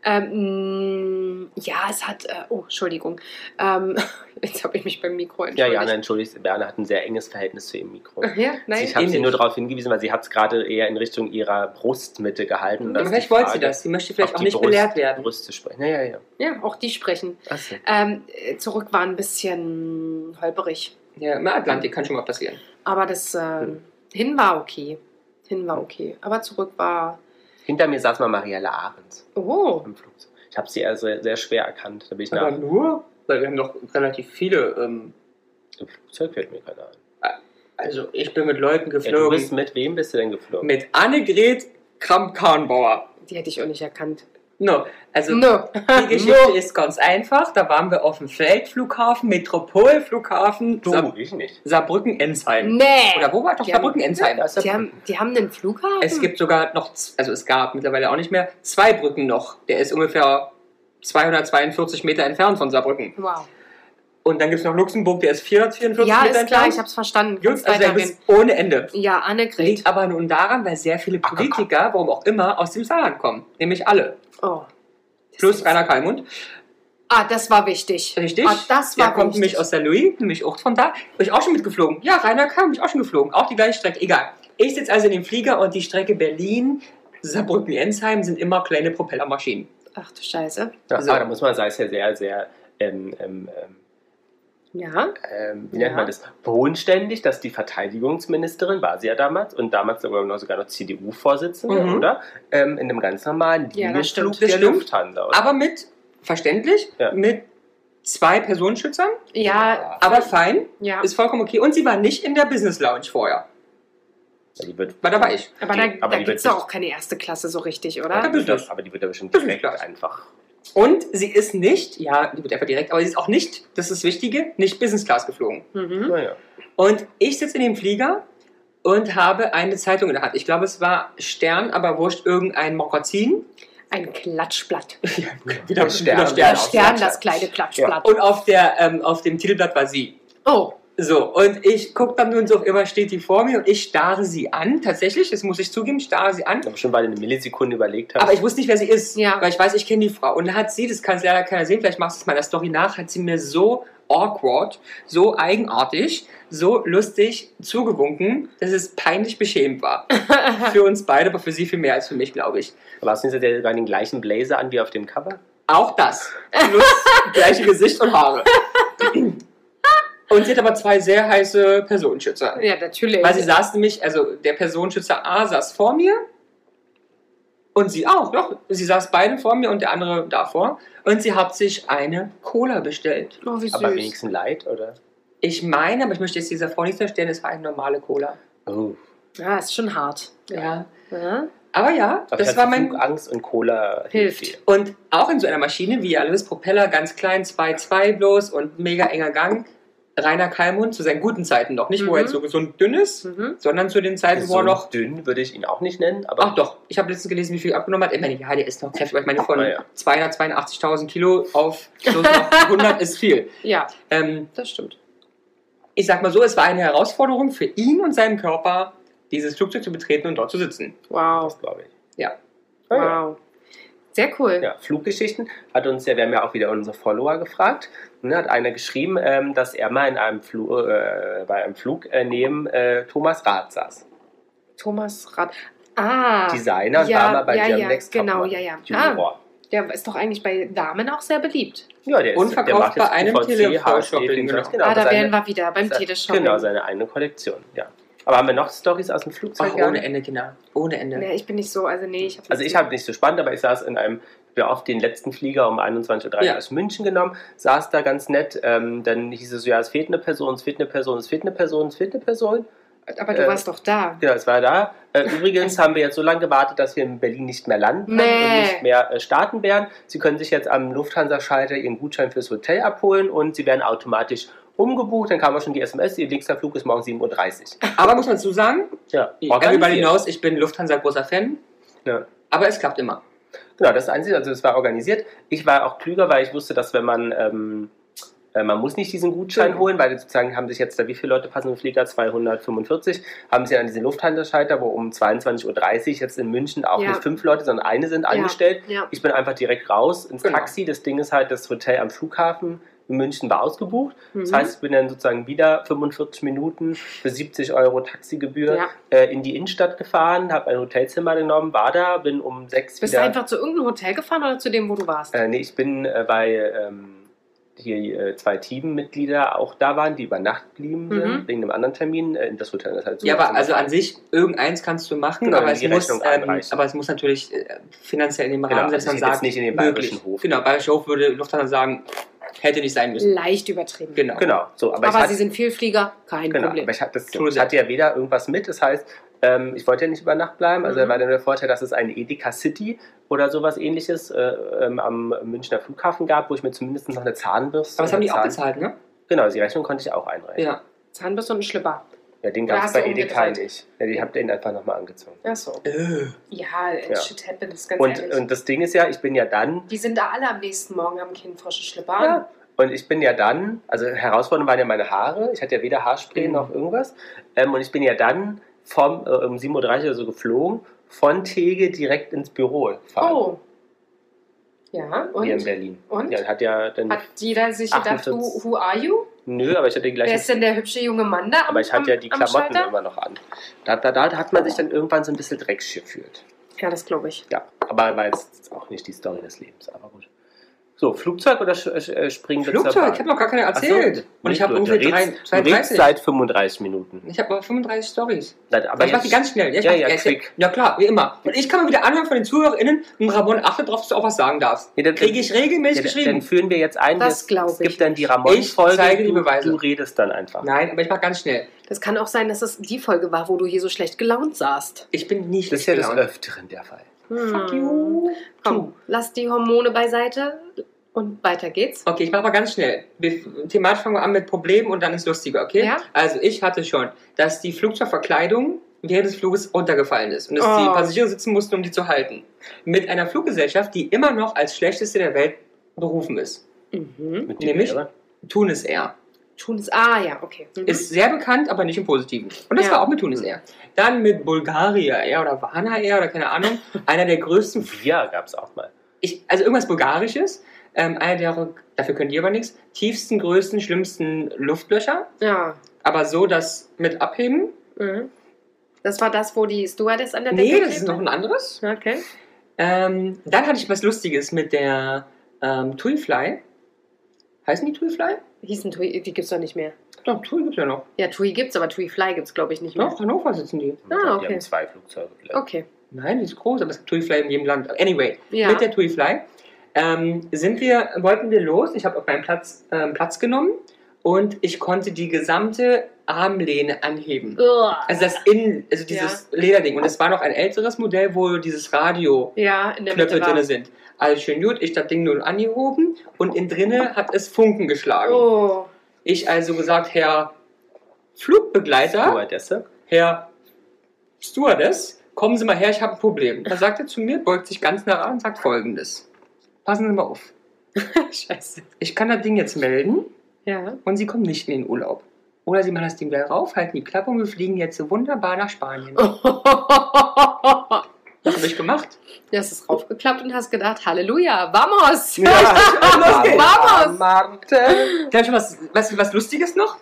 A: Ähm, mh, ja, es hat. Äh, oh, Entschuldigung. Ähm, <laughs> jetzt habe ich mich beim Mikro
B: Ja,
A: entschuldigt.
B: Jana, entschuldigt, Berner hat ein sehr enges Verhältnis zu ihrem Mikro.
A: Ja, nein.
B: ich habe sie nur darauf hingewiesen, weil sie hat es gerade eher in Richtung ihrer Brustmitte gehalten. Ist
C: vielleicht wollte sie das. Sie möchte vielleicht auch nicht
B: Brust-
C: belehrt werden.
B: Brüste sprechen. Ja, ja, ja.
A: Ja, auch die sprechen.
B: Achso.
A: Ähm, äh, zurück war ein bisschen holperig.
C: Ja, im Atlantik kann schon mal passieren.
A: Aber das ähm, hin war okay. Hin war okay. Aber zurück war.
B: Hinter mir saß mal Marielle Ahrens
A: Oh.
B: im Flugzeug. Ich habe sie also sehr schwer erkannt. Da bin ich
C: Aber
B: nach
C: nur, weil wir haben doch relativ viele. Ähm,
B: im Flugzeug fällt mir keiner ein.
C: also ich bin mit Leuten
B: Ja, du
C: geflogen.
B: bist mit wem bist du denn geflogen?
C: mit Annegret Kramp-Karrenbauer.
A: Die hätte ich auch nicht erkannt.
C: No, also
A: No.
C: die <laughs> Geschichte ist ganz einfach. Da waren wir auf dem Feldflughafen, Metropolflughafen,
B: Du,
C: Saar
B: ich nicht.
C: Saarbrücken-Ensheim.
A: Nee.
C: Oder wo war doch Saarbrücken-Ensheim?
A: Die haben, die haben einen Flughafen?
C: Es gibt sogar noch, also es gab mittlerweile auch nicht mehr, zwei Brücken noch. Der ist ungefähr 242 Meter entfernt von Saarbrücken.
A: Wow.
C: Und dann gibt es noch Luxemburg, der ist 444
A: Ja,
C: Meter
A: ist klar,
C: entfernt.
A: ich hab's verstanden.
C: Gut, also der
A: weitergehen.
C: ist ohne Ende.
A: Ja, Annegret.
C: Liegt aber nun daran, weil sehr viele Politiker, warum auch immer, aus dem Saarland kommen. Nämlich alle.
A: Oh.
C: Plus Rainer Kalmund.
A: Ah, das war wichtig.
C: Richtig?
A: Ah, das
C: Der
A: war
C: kommt
A: wichtig.
C: nämlich aus der Louis, nämlich auch von da. Bin ich auch schon mitgeflogen. Ja, Rainer Kalm, bin ich auch schon geflogen. Auch die gleiche Strecke. Egal. Ich sitze also in dem Flieger und die Strecke Berlin, Saarbrücken, Ensheim sind immer kleine Propellermaschinen.
A: Ach du Scheiße.
B: Ja,
C: So.
B: aber da muss man sagen, ist ja sehr, sehr, ähm, ähm, ähm,
A: Ja.
B: ähm, wie nennt
A: Ja.
B: man das? Bodenständig, dass die Verteidigungsministerin, war sie ja damals, und damals sogar noch, sogar noch CDU-Vorsitzende,
C: Mhm.
B: oder? Ähm, in einem ganz normalen
A: Ja,
B: Linienflug
A: stimmt.
B: der. Lufthansa. oder?
C: Aber mit, verständlich,
B: Ja.
C: mit zwei Personenschützern.
A: Ja,
C: Aber fein,
A: ja.
C: ist vollkommen okay. Und sie war nicht in der Business Lounge vorher.
B: Ja, die wird,
C: Weil da war ich.
A: aber
B: die-
A: da,
B: aber
A: da gibt es doch auch keine erste Klasse so richtig,
B: Ja,
A: oder?
C: Ja,
B: die wird, aber die wird ja bestimmt direkt einfach.
C: Und sie ist nicht, ja, die wird einfach direkt, aber sie ist auch nicht, das ist das Wichtige, nicht Business Class geflogen.
A: Mhm.
B: Naja.
C: Und ich sitze in dem Flieger und habe eine Zeitung in der Hand. Ich glaube, es war Stern, aber wurscht, irgendein Magazin.
A: Ein Klatschblatt. <laughs>
C: wieder,
B: Stern.
C: wieder
A: Der
C: Stern.
A: Stern, das kleine Klatschblatt.
C: Und auf, der, ähm, auf dem Titelblatt war sie.
A: Oh,
C: So, und ich gucke dann nun so, auf immer steht die vor mir und ich starre sie an. Tatsächlich, das muss ich zugeben, starre sie an.
B: Aber schon weil du eine Millisekunde überlegt hast.
C: Aber ich wusste nicht, wer sie ist,
A: Ja.
C: weil ich weiß, ich kenne die Frau. Und da hat sie, das kann leider keiner sehen, vielleicht machst du es mal in der Story nach, hat sie mir so awkward, so eigenartig, so lustig zugewunken, dass es peinlich beschämend war. <laughs> für uns beide, aber für sie viel mehr als für mich, glaube ich.
B: Aber hast du jetzt ja den gleichen Blazer an wie auf dem Cover?
C: Auch das. Plus gleiche Gesicht und Haare. <laughs> Und sie hat aber zwei sehr heiße Personenschützer.
A: ja, natürlich.
C: Weil sie saß nämlich, also der Personenschützer A saß vor mir und sie auch, doch. Sie saß beide vor mir und der andere davor. Und sie hat sich eine Cola bestellt.
A: oh, wie süß.
B: Aber wenigstens Light, oder?
C: Ich meine, aber ich möchte jetzt dieser Frau nicht unterstellen, es war eine normale Cola.
B: Oh.
A: Ja, ist schon hart.
C: Ja.
A: Ja.
C: Aber ja,
B: Aber
C: das war mein.
B: Flugangst und Cola
A: Hilft.
B: dir.
C: Und auch in so einer Maschine, wie ihr alle wisst, Propeller ganz klein, 2,2 bloß und mega enger Gang. Rainer Kalmund zu seinen guten Zeiten noch. Nicht, wo er
A: Mhm.
C: jetzt so gesund dünn ist,
A: Mhm.
C: sondern zu den Zeiten, wo er noch
B: dünn würde ich ihn auch nicht nennen, aber
C: Ach doch, ich habe letztens gelesen, wie viel er abgenommen hat. Ich meine, ja, der ist noch kräftig, aber ich meine, von
B: ja.
C: 282.000 Kilo auf <laughs> bloß noch 100 ist viel.
A: Ja,
C: Ähm,
A: das stimmt.
C: ich sag mal so, es war eine Herausforderung für ihn und seinen Körper, dieses Flugzeug zu betreten und dort zu sitzen.
A: Wow.
B: das glaube ich.
C: Ja.
B: Ah, ja.
A: Wow. Sehr cool.
B: Ja, Fluggeschichten hat uns ja, wir haben ja auch wieder unsere Follower gefragt. Ne, hat einer geschrieben, ähm, dass er mal in einem Flu äh, bei einem Flug äh, neben äh, Thomas Rath saß.
A: Thomas Rath. Ah.
B: Designer und
A: ja,
B: war mal bei
A: ja,
B: German
A: ja, genau, ja, ja.
B: Juror.
A: Der ist doch eigentlich bei Damen auch sehr beliebt.
B: Ja, der ist,
C: Und
B: der
C: verkauft
B: macht jetzt
C: bei einem
B: QVC,
C: Tele-V-Shopping,
B: HSD,
C: genau.
B: genau.
A: ah, da
B: seine-
A: wären wir wieder beim Teleshopping.
B: Genau, seine eigene Kollektion, ja. Aber haben wir noch Stories aus dem Flugzeug?
C: Ach, ohne Ende, Kinder. Ohne Ende.
A: Nee, ich bin nicht so, also nee, ich habe
B: Also ich habe nicht so spannend, aber ich saß in einem, wir auf den letzten Flieger um 21.30 Uhr
C: Ja.
B: aus München genommen, saß da ganz nett, ähm, dann hieß es so, ja, es fehlt eine Person, es fehlt eine Person, es fehlt eine Person, es fehlt eine Person.
A: Aber du
B: äh,
A: warst doch da.
B: Genau, es war da. Äh, übrigens haben wir jetzt so lange gewartet, dass wir in Berlin nicht mehr landen
A: Nee.
B: und nicht mehr äh, starten werden. Sie können sich jetzt am Lufthansa-Schalter Ihren Gutschein fürs Hotel abholen und Sie werden automatisch umgebucht. Dann kam auch schon die SMS, Ihr nächster Flug ist morgen 7.30 Uhr.
C: Aber muss man dazu sagen,
B: Ja,
C: darüber
B: organisiert.
C: hinaus, ich bin Lufthansa großer Fan.
B: Ja.
C: Aber es klappt immer.
B: Genau, das Einzige, also es war organisiert. Ich war auch klüger, weil ich wusste, dass wenn man, ähm, äh, man muss nicht diesen Gutschein
C: Genau.
B: holen, weil sozusagen haben sich jetzt da, wie viele Leute passen im Flieger? 245, haben sie an diesen Lufthansa-Schalter, wo um 22.30 Uhr jetzt in München auch
A: Ja.
B: nicht fünf Leute, sondern eine sind angestellt.
A: Ja.
B: Ich bin einfach direkt raus ins
C: Genau.
B: Taxi. Das Ding ist halt, das Hotel am Flughafen in München war ausgebucht. Das
A: Mhm.
B: heißt, ich bin dann sozusagen wieder 45 Minuten für 70 Euro Taxigebühr
A: Ja.
B: äh, in die Innenstadt gefahren, habe ein Hotelzimmer genommen, war da, bin um sechs
A: Bist du
B: wieder...
A: einfach zu irgendeinem Hotel gefahren oder zu dem, wo du warst?
B: Äh, nee, ich bin, äh, weil ähm, hier äh, zwei Teammitglieder auch da waren, die über Nacht blieben sind,
A: Mhm.
B: wegen einem anderen Termin äh, in das Hotel. Das halt so
C: Ja, aber also an sich, irgendeins kannst du machen,
B: Genau,
C: aber,
B: wenn
C: es
B: die
C: muss,
B: Rechnung
C: ähm, aber es muss natürlich äh, finanziell in dem
B: Genau,
C: Rahmen sein,
B: also
C: dass
B: ich
C: man sagt,
B: nicht in den
C: möglich.
B: Bayerischen Hof.
C: Genau, Bayerischer Hof würde Lufthansa sagen, hätte nicht sein müssen.
A: Leicht übertrieben.
C: Genau.
B: Genau, so, aber,
A: Aber,
B: hatte,
A: sie sind Vielflieger, kein
B: genau,
A: Problem.
B: aber ich hatte, das,
C: True
B: hatte ja weder irgendwas mit, das heißt, ähm, ich wollte ja nicht über Nacht bleiben, also
A: Mhm.
B: da war dann der Vorteil, dass es eine Edeka City oder sowas ähnliches äh, ähm, am Münchner Flughafen gab, wo ich mir zumindest noch eine Zahnbürste...
C: Aber das haben die auch
B: Zahn-
C: bezahlt, ne?
B: Genau, die Rechnung konnte ich auch einreichen.
C: Ja.
A: Zahnbürste und ein Schlipper.
B: Ja, den gab es bei Edeka
A: umgedreht?
B: nicht. Ja, die habt den einfach nochmal angezogen.
A: Ach so.
C: Äh.
A: Ja,
B: Ja.
A: shit happens, ganz
B: Und,
A: ehrlich.
B: und das Ding ist ja, ich bin ja dann
A: die sind da alle am nächsten Morgen, haben keinen frischen Schlipper an.
B: Ja. Und ich bin ja dann, also herausfordernd waren ja meine Haare. Ich hatte ja weder Haarspray
C: Mhm.
B: noch irgendwas. Ähm, und ich bin ja dann vom, äh, um 7.30 Uhr oder so geflogen, von Tegel direkt ins Büro gefahren.
A: Oh. Ja, und?
B: Hier in Berlin.
A: Und?
B: Ja, hat ja dann.
A: Hat jeder sich gedacht, who,
B: 48.
A: who are you?
B: Nö, aber ich hatte die
A: Wer
B: gleiche.
A: ist denn der hübsche junge Mann da am,
B: aber ich hatte ja die
A: am, am
B: Klamotten immer noch an. Da, da, da hat man sich dann irgendwann so ein bisschen dreckig gefühlt.
A: Ja, das glaube ich.
B: Ja, aber war jetzt auch nicht die Story des Lebens. Aber gut. So, Flugzeug oder sch äh, springen wir
C: Flugzeug, ich habe noch gar keine
B: Ach so,
C: erzählt. Und ich habe ungefähr drei-
B: redst- Du redest
C: 32.
B: seit 35 Minuten.
C: Ich habe aber 35 Stories.
B: Aber
C: ich mache die ganz schnell.
B: Ja,
C: mach-
B: ja,
C: äh,
B: quick.
C: Ja klar, wie immer. Und ich kann mal wieder anhören von den ZuhörerInnen, und Ramon, achte drauf, dass du auch was sagen darfst.
B: Ja,
C: Kriege ich regelmäßig
B: Ja,
C: geschrieben.
B: Dann führen wir jetzt ein.
A: Das
B: es- gibt
A: ich
B: dann die
C: Ich
B: Ramon-Folge.
C: zeige die
B: du,
C: Beweise.
B: du redest dann einfach.
C: Nein, aber ich mache ganz schnell.
A: Das kann auch sein, dass es die Folge war, wo du hier so schlecht gelaunt saßt.
C: Ich bin nicht
B: Das ist ja des. Öfteren der Fall.
A: Hm.
C: Fuck you.
A: Komm, lass die Hormone beiseite und weiter geht's.
C: Okay, ich mache mal ganz schnell. Wir, thematisch fangen wir an mit Problemen und dann ist lustiger, okay?
A: Ja.
C: Also ich hatte schon, dass die Flugzeugverkleidung während des Fluges runtergefallen ist und dass
A: Oh.
C: die Passagiere sitzen mussten, um die zu halten. Mit einer Fluggesellschaft, die immer noch als schlechteste der Welt berufen ist.
A: Mhm.
B: Mit
C: Nämlich? Tunis Air.
A: Tunis. Ah, ja, okay. Mhm.
C: Ist sehr bekannt, aber nicht im Positiven. Und das
A: Ja.
C: war auch mit Tunis Air. Dann mit Bulgaria Air oder Vana Air oder keine Ahnung. <laughs> Einer der größten
B: Ja, gab es auch mal.
C: ich, also irgendwas Bulgarisches, ähm, einer der, dafür könnt ihr aber nichts, tiefsten, größten, schlimmsten Luftlöcher,
A: ja.
C: aber so, dass mit Abheben.
A: Mhm. Das war das, wo die Stewardess an der Decke
C: Nee, das ist
A: klebte?
C: noch ein anderes.
A: Okay.
C: Ähm, dann hatte ich was Lustiges mit der ähm, TuiFly. Heißen die TuiFly?
A: Hießen Tui, die gibt's doch nicht mehr.
C: Doch, Tui gibt's ja noch.
A: Ja, Tui gibt's, aber Tui Fly gibt's, glaube ich, nicht mehr.
C: Doch, Hannover sitzen die.
A: Ah,
B: Die
A: okay.
B: haben zwei Flugzeuge vielleicht.
A: Okay.
C: Nein, die ist groß, aber es gibt TuiFly in jedem Land. Anyway,
A: Ja.
C: mit der TuiFly ähm, sind wir, wollten wir los. Ich habe auf meinem Platz ähm, Platz genommen und ich konnte die gesamte Armlehne anheben.
A: Uah.
C: Also das Innen, also dieses Lederding. Und es war noch ein älteres Modell, wo dieses Radio-Knöpfe
A: ja, in war.
C: drin sind. Also schön gut, ich das Ding nur angehoben und innen drinne hat es Funken geschlagen.
A: Oh.
C: Ich also gesagt, Herr Flugbegleiter,
B: Stewardesse.
C: Herr Stewardess, kommen Sie mal her, ich habe ein Problem. Da sagt er zu mir, beugt sich ganz nah ran und sagt folgendes. Passen Sie mal auf. <laughs>
A: Scheiße.
C: Ich kann das Ding jetzt melden
A: Ja.
C: und Sie kommen nicht in den Urlaub. Oder Sie machen das Ding wieder rauf, halten die Klappe und wir fliegen jetzt so wunderbar nach Spanien. <laughs>
A: Oh.
C: Nach habe ich gemacht.
A: Du hast es raufgeklappt und hast gedacht, Halleluja, vamos! <laughs>
B: Vamos! Marte.
C: Da hab ich was, was, was Lustiges noch.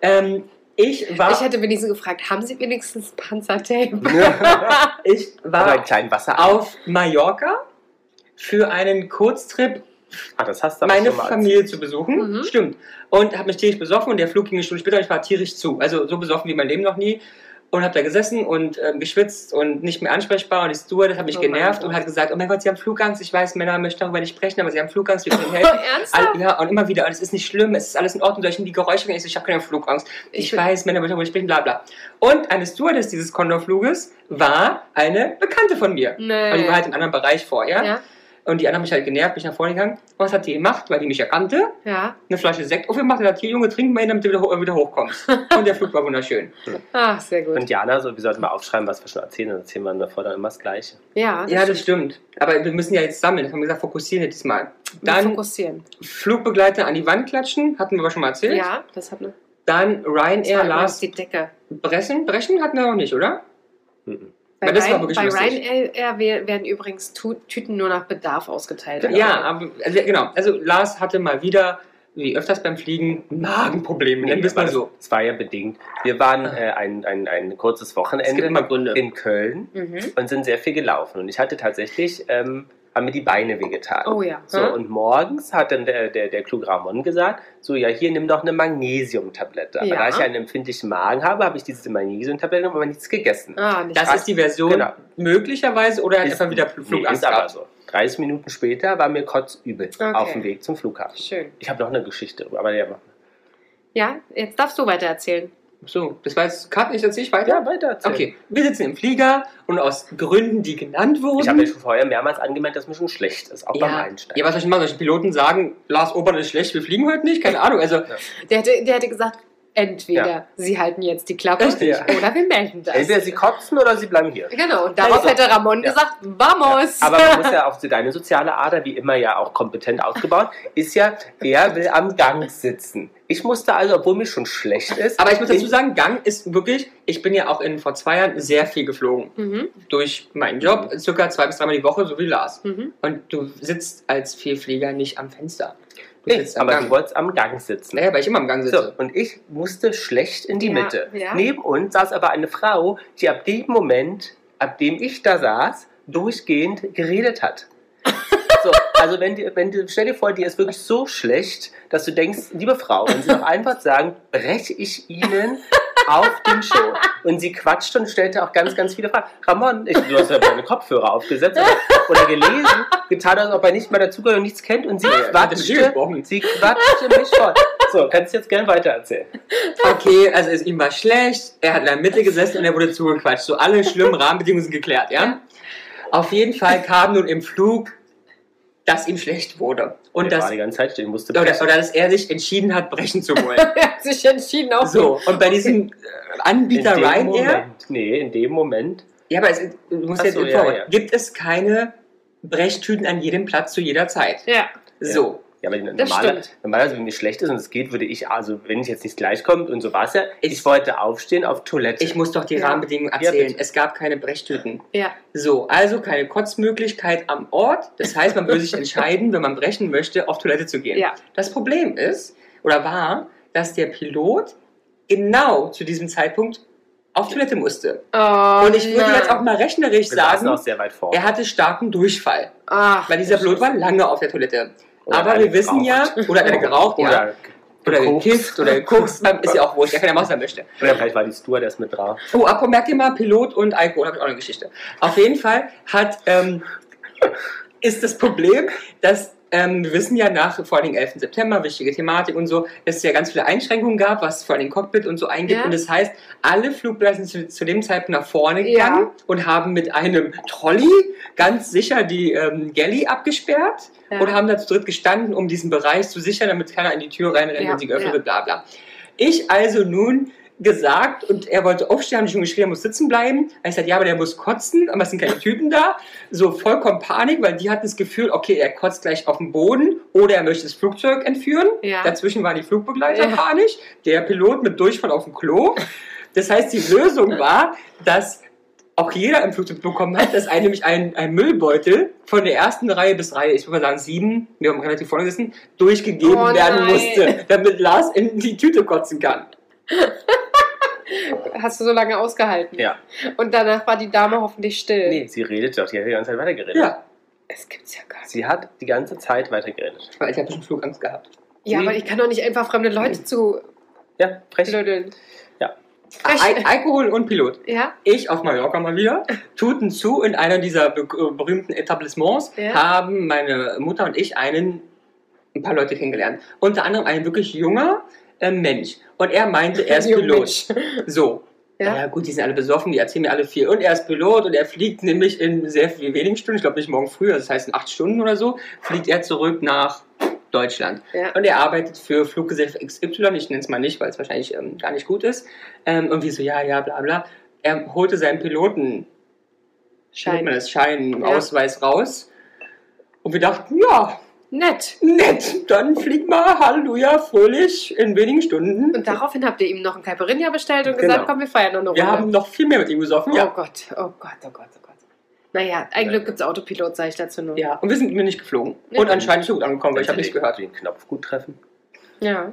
C: Ähm, ich war,
A: Ich hätte wenigstens gefragt, haben Sie wenigstens Panzertape? <laughs>
C: ich war auf Mallorca für einen Kurztrip
B: Ah, das hast du
C: meine
B: schon mal
C: Familie zu besuchen.
A: Mhm.
C: Stimmt. Und habe mich tierisch besoffen und der Flug ging eine Stunde später und ich war tierisch zu. Also so besoffen wie mein Leben noch nie. Und habe da gesessen und ähm, geschwitzt und nicht mehr ansprechbar. Und die Stewardess hat mich
A: Oh
C: genervt und hat gesagt, oh mein Gott, Sie haben Flugangst. Ich weiß, Männer möchten darüber nicht sprechen, aber Sie haben Flugangst, wir <laughs> können helfen.
A: Ernsthaft?
C: All, ja, und immer wieder, und es ist nicht schlimm, es ist alles in Ordnung, soll ich die Geräusche? Ich, so, ich habe keine Flugangst. Ich,
A: Ich
C: weiß, Männer möchten darüber nicht sprechen, bla bla. Und eine Stewardess dieses Condor-Fluges war eine Bekannte von mir.
A: Nee.
C: Und die war halt im anderen Bereich vorher.
A: ja,
C: Und die anderen haben mich halt genervt, bin ich nach vorne gegangen. Was hat die gemacht? Weil die mich erkannte,
A: ja.
C: eine Flasche Sekt aufgemacht und hat hier, Junge, trink mal, hin, damit du wieder, wieder hochkommst. <laughs> und der Flug war wunderschön.
A: Ach, sehr gut.
B: Und Jana, so, wir sollten mal aufschreiben, was wir schon erzählen. Dann erzählen wir davor dann immer das Gleiche.
A: Ja,
C: Ja, das stimmt. Aber wir müssen ja jetzt sammeln. Das haben wir gesagt, fokussieren jetzt mal.
A: Dann fokussieren.
C: Flugbegleiter an die Wand klatschen, hatten wir aber schon mal erzählt.
A: Ja, das hat eine.
C: Dann Ryanair, Lars
A: die Decke.
C: Brechen. Brechen hatten wir noch nicht, oder?
B: Mhm.
A: Bei,
C: das wirklich
A: bei. Ryanair wer- werden übrigens Tüten nur nach Bedarf ausgeteilt.
C: Ja, aber, also, genau. Also Lars hatte mal wieder, wie öfters beim Fliegen, Magenprobleme. Nennen wir es mal
B: aber
C: so.
B: das- Es war ja bedingt. Wir waren äh, ein, ein, ein kurzes Wochenende
C: immer Gründe.
B: in Köln
A: Mhm.
B: und sind sehr viel gelaufen. Und ich hatte tatsächlich, ähm, haben mir die Beine wehgetan.
A: Oh ja.
B: So,
A: Hm?
B: und morgens hat dann der, der, der kluge Ramon gesagt, so, ja, hier, nimm doch eine Magnesiumtablette. Aber
A: Ja.
B: da ich einen empfindlichen Magen habe, habe ich diese Magnesiumtablette aber nichts gegessen.
A: Ah, nicht
C: Das ist die Version
B: Genau.
C: möglicherweise oder
B: Ist-
C: einfach wieder
B: Nee,
C: Flugangst
B: ist aber so. 30 Minuten später war mir kotzübel
A: Okay.
B: auf dem Weg zum Flughafen.
A: schön.
B: Ich habe noch eine Geschichte, aber ja,
A: Ja, jetzt darfst du weiter erzählen.
C: So, das war jetzt Cut, ich erzähle ich weiter?
B: ja weiter erzählen.
C: Okay, wir sitzen im Flieger und aus Gründen, die genannt wurden.
B: Ich habe ja schon vorher mehrmals angemerkt, dass mir schon schlecht ist, auch beim
C: ja,
B: Einsteigen.
C: ja, was soll ich machen? Solche Piloten sagen, Lars Obern ist schlecht, wir fliegen heute nicht? Keine Ahnung. Also,
A: Der hätte, der hätte gesagt, entweder
B: Ja.
A: sie halten jetzt die Klappe
C: Richtig.
A: oder wir melden das.
B: Entweder sie kotzen oder sie bleiben hier.
A: Genau, und darauf
B: Also,
A: hätte Ramon
B: ja.
A: gesagt, vamos!
B: Aber man muss ja auch, deine soziale Ader, wie immer ja auch kompetent aufgebaut, ist ja, er will am Gang sitzen. Ich musste also, obwohl mir schon schlecht ist,
C: aber ich muss dazu sagen, Gang ist wirklich, ich bin ja auch in, vor zwei Jahren sehr viel geflogen.
A: mhm,
C: Durch meinen Job, circa zwei bis dreimal die Woche, so wie Lars.
A: mhm.
C: Und du sitzt als Vielflieger nicht am Fenster. Du
B: Nee,
C: sitzt am
B: aber
C: Gang.
B: du wolltest am Gang sitzen.
C: Naja, weil ich immer am Gang
B: So,
C: sitze.
B: und ich musste schlecht in die
A: Ja,
B: Mitte.
A: ja.
B: Neben uns saß aber eine Frau, die ab dem Moment, ab dem ich da saß, durchgehend geredet hat. <laughs> So, also wenn die, wenn die, stell dir vor, die ist wirklich so schlecht, dass du denkst, liebe Frau, wenn sie noch <laughs> einfach sagen, breche ich ihnen auf den Show. Und sie quatschte und stellte auch ganz, ganz viele Fragen. Ramon, ich, du hast ja deine Kopfhörer aufgesetzt oder, oder gelesen, getan, als ob er nicht mehr dazugehört und nichts kennt. Und sie
C: Ja,
B: quatschte, sie quatschte mich voll. So, kannst du jetzt gerne weiter erzählen.
C: Okay, also es, ihm war schlecht, er hat in der Mitte gesessen und er wurde zugequatscht. So alle schlimmen Rahmenbedingungen sind geklärt, ja? Auf jeden Fall kam nun im Flug, dass ihm schlecht wurde. Und dass,
B: war die ganze Zeit stehen, musste
C: oder,
B: brechen.
C: oder dass er sich entschieden hat, brechen zu wollen. <laughs>
A: Er hat sich entschieden auf
C: So, und bei diesem äh, Anbieter
B: in
C: Ryanair,
B: Moment, nee, in dem Moment,
C: ja, aber es, du musst
B: Ach
C: jetzt
B: so, ja, ja.
C: gibt es keine Brechtüten an jedem Platz zu jeder Zeit.
A: Ja,
C: So,
B: ja, aber
A: Das
B: normaler, normalerweise, wenn mir schlecht ist und es geht, würde ich, also wenn es jetzt nicht gleich kommt und so war es ja, ich,
C: Ich-
B: wollte aufstehen auf Toilette.
C: ich muss doch die
A: Ja.
C: Rahmenbedingungen
B: Ja,
C: erzählen.
B: bitte.
C: es gab keine Brechtüten.
A: ja.
C: So, also keine Kotzmöglichkeit am Ort. Das heißt, man würde sich entscheiden, wenn man brechen möchte, auf Toilette zu gehen.
A: Ja.
C: Das Problem ist, oder war, dass der Pilot genau zu diesem Zeitpunkt auf Toilette musste.
A: Oh,
C: Und ich würde
A: nein.
C: jetzt auch mal rechnerisch
B: Wir
C: sagen,
B: sehr weit vor.
C: er hatte starken Durchfall.
A: Ach,
C: Weil dieser Pilot war lange auf der Toilette.
B: Oder
C: Aber
B: eine
C: wir wissen ja, oder er hat geraucht, ja.
B: Oder,
C: Oder
B: gekokst.
C: gekifft oder gekokst, <laughs> ist ja auch wurscht, er kann ja machen, was er möchte.
B: oder vielleicht war die Stewardess mit drauf.
C: Oh, apropos, merkt ihr mal, Pilot und Alkohol, habe ich auch eine Geschichte. Auf jeden Fall hat, ähm, ist das Problem, dass ähm, wir wissen ja nach vor allem 11. September, wichtige Thematik und so, es ja ganz viele Einschränkungen gab, was vor allem Cockpit und so eingibt.
A: Ja.
C: Und das heißt, alle Flugblätter sind zu, zu dem Zeitpunkt nach vorne
A: Ja.
C: gegangen und haben mit einem Trolley ganz sicher die ähm, Galley abgesperrt
A: Ja.
C: und haben da zu dritt gestanden, um diesen Bereich zu sichern, damit keiner in die Tür reinrennt,
A: Ja,
C: wenn sie geöffnet
A: ja.
C: wird, bla bla. Ich also nun gesagt und er wollte aufstehen, haben die schon geschrien, er muss sitzen bleiben. Er sagt, ja, aber der muss kotzen, aber es sind keine Typen da. So vollkommen Panik, weil die hatten das Gefühl, okay, er kotzt gleich auf den Boden oder er möchte das Flugzeug entführen.
A: Ja.
C: Dazwischen waren die Flugbegleiter
A: Ja.
C: panisch, der Pilot mit Durchfall auf dem Klo. Das heißt, die Lösung war, dass auch jeder im Flugzeug bekommen hat, dass ein, nämlich ein, ein Müllbeutel von der ersten Reihe bis Reihe, ich würde mal sagen sieben, wir haben relativ vorne gesessen, durchgegeben
A: Oh
C: werden musste, damit Lars in die Tüte kotzen kann.
A: Hast du so lange ausgehalten?
B: Ja.
A: Und danach war die Dame hoffentlich still.
B: Nee, sie redet doch, die hat die ganze Zeit weitergeredet.
C: Ja,
A: Das gibt's ja gar nicht.
B: Sie hat die ganze Zeit weitergeredet.
C: weil ich habe schon Flugangst gehabt.
A: Ja,
B: Nee.
A: aber ich kann doch nicht einfach fremde Leute zu
B: Ja, frech.
A: blödeln.
B: Ja.
A: Frech.
C: Al Alkohol und Pilot.
A: Ja?
C: Ich auf Mallorca mal wieder, Tuten zu in einer dieser be äh, berühmten Etablissements,
A: Ja.
C: haben meine Mutter und ich einen, ein paar Leute kennengelernt. Unter anderem ein wirklich junger äh, Mensch. Und er meinte, er ist Pilot. So.
A: Ja.
C: Ja. gut, die sind alle besoffen, die erzählen mir alle viel. Und er ist Pilot und er fliegt nämlich in sehr wenigen Stunden, ich glaube nicht morgen früh, also das heißt in acht Stunden oder so, fliegt er zurück nach Deutschland.
A: Ja.
C: Und er arbeitet für Fluggesellschaft XY, ich nenne es mal nicht, weil es wahrscheinlich ähm, gar nicht gut ist. Ähm, irgendwie so, ja, ja, bla bla. Er holte seinen Piloten, Schein.
A: Schein.
C: das Schein,
A: Ja.
C: Ausweis raus. Und wir dachten, ja,
A: Nett.
C: nett, dann flieg mal, Halleluja, fröhlich in wenigen Stunden.
A: Und daraufhin habt ihr ihm noch ein Caipirinha bestellt und
B: Genau.
A: gesagt, komm, wir feiern noch eine Runde.
C: Wir haben noch viel mehr mit ihm gesoffen.
A: oh
C: Ja.
A: Gott, oh Gott, oh Gott, oh Gott. Naja, ein
B: Ja.
A: Glück gibt's Autopilot, sage ich dazu nur.
C: ja, und wir sind mir nicht geflogen.
A: Ja.
C: Und anscheinend nicht so gut angekommen, weil ich habe nichts
B: sie
C: gehört.
B: Den Knopf gut treffen.
A: Ja.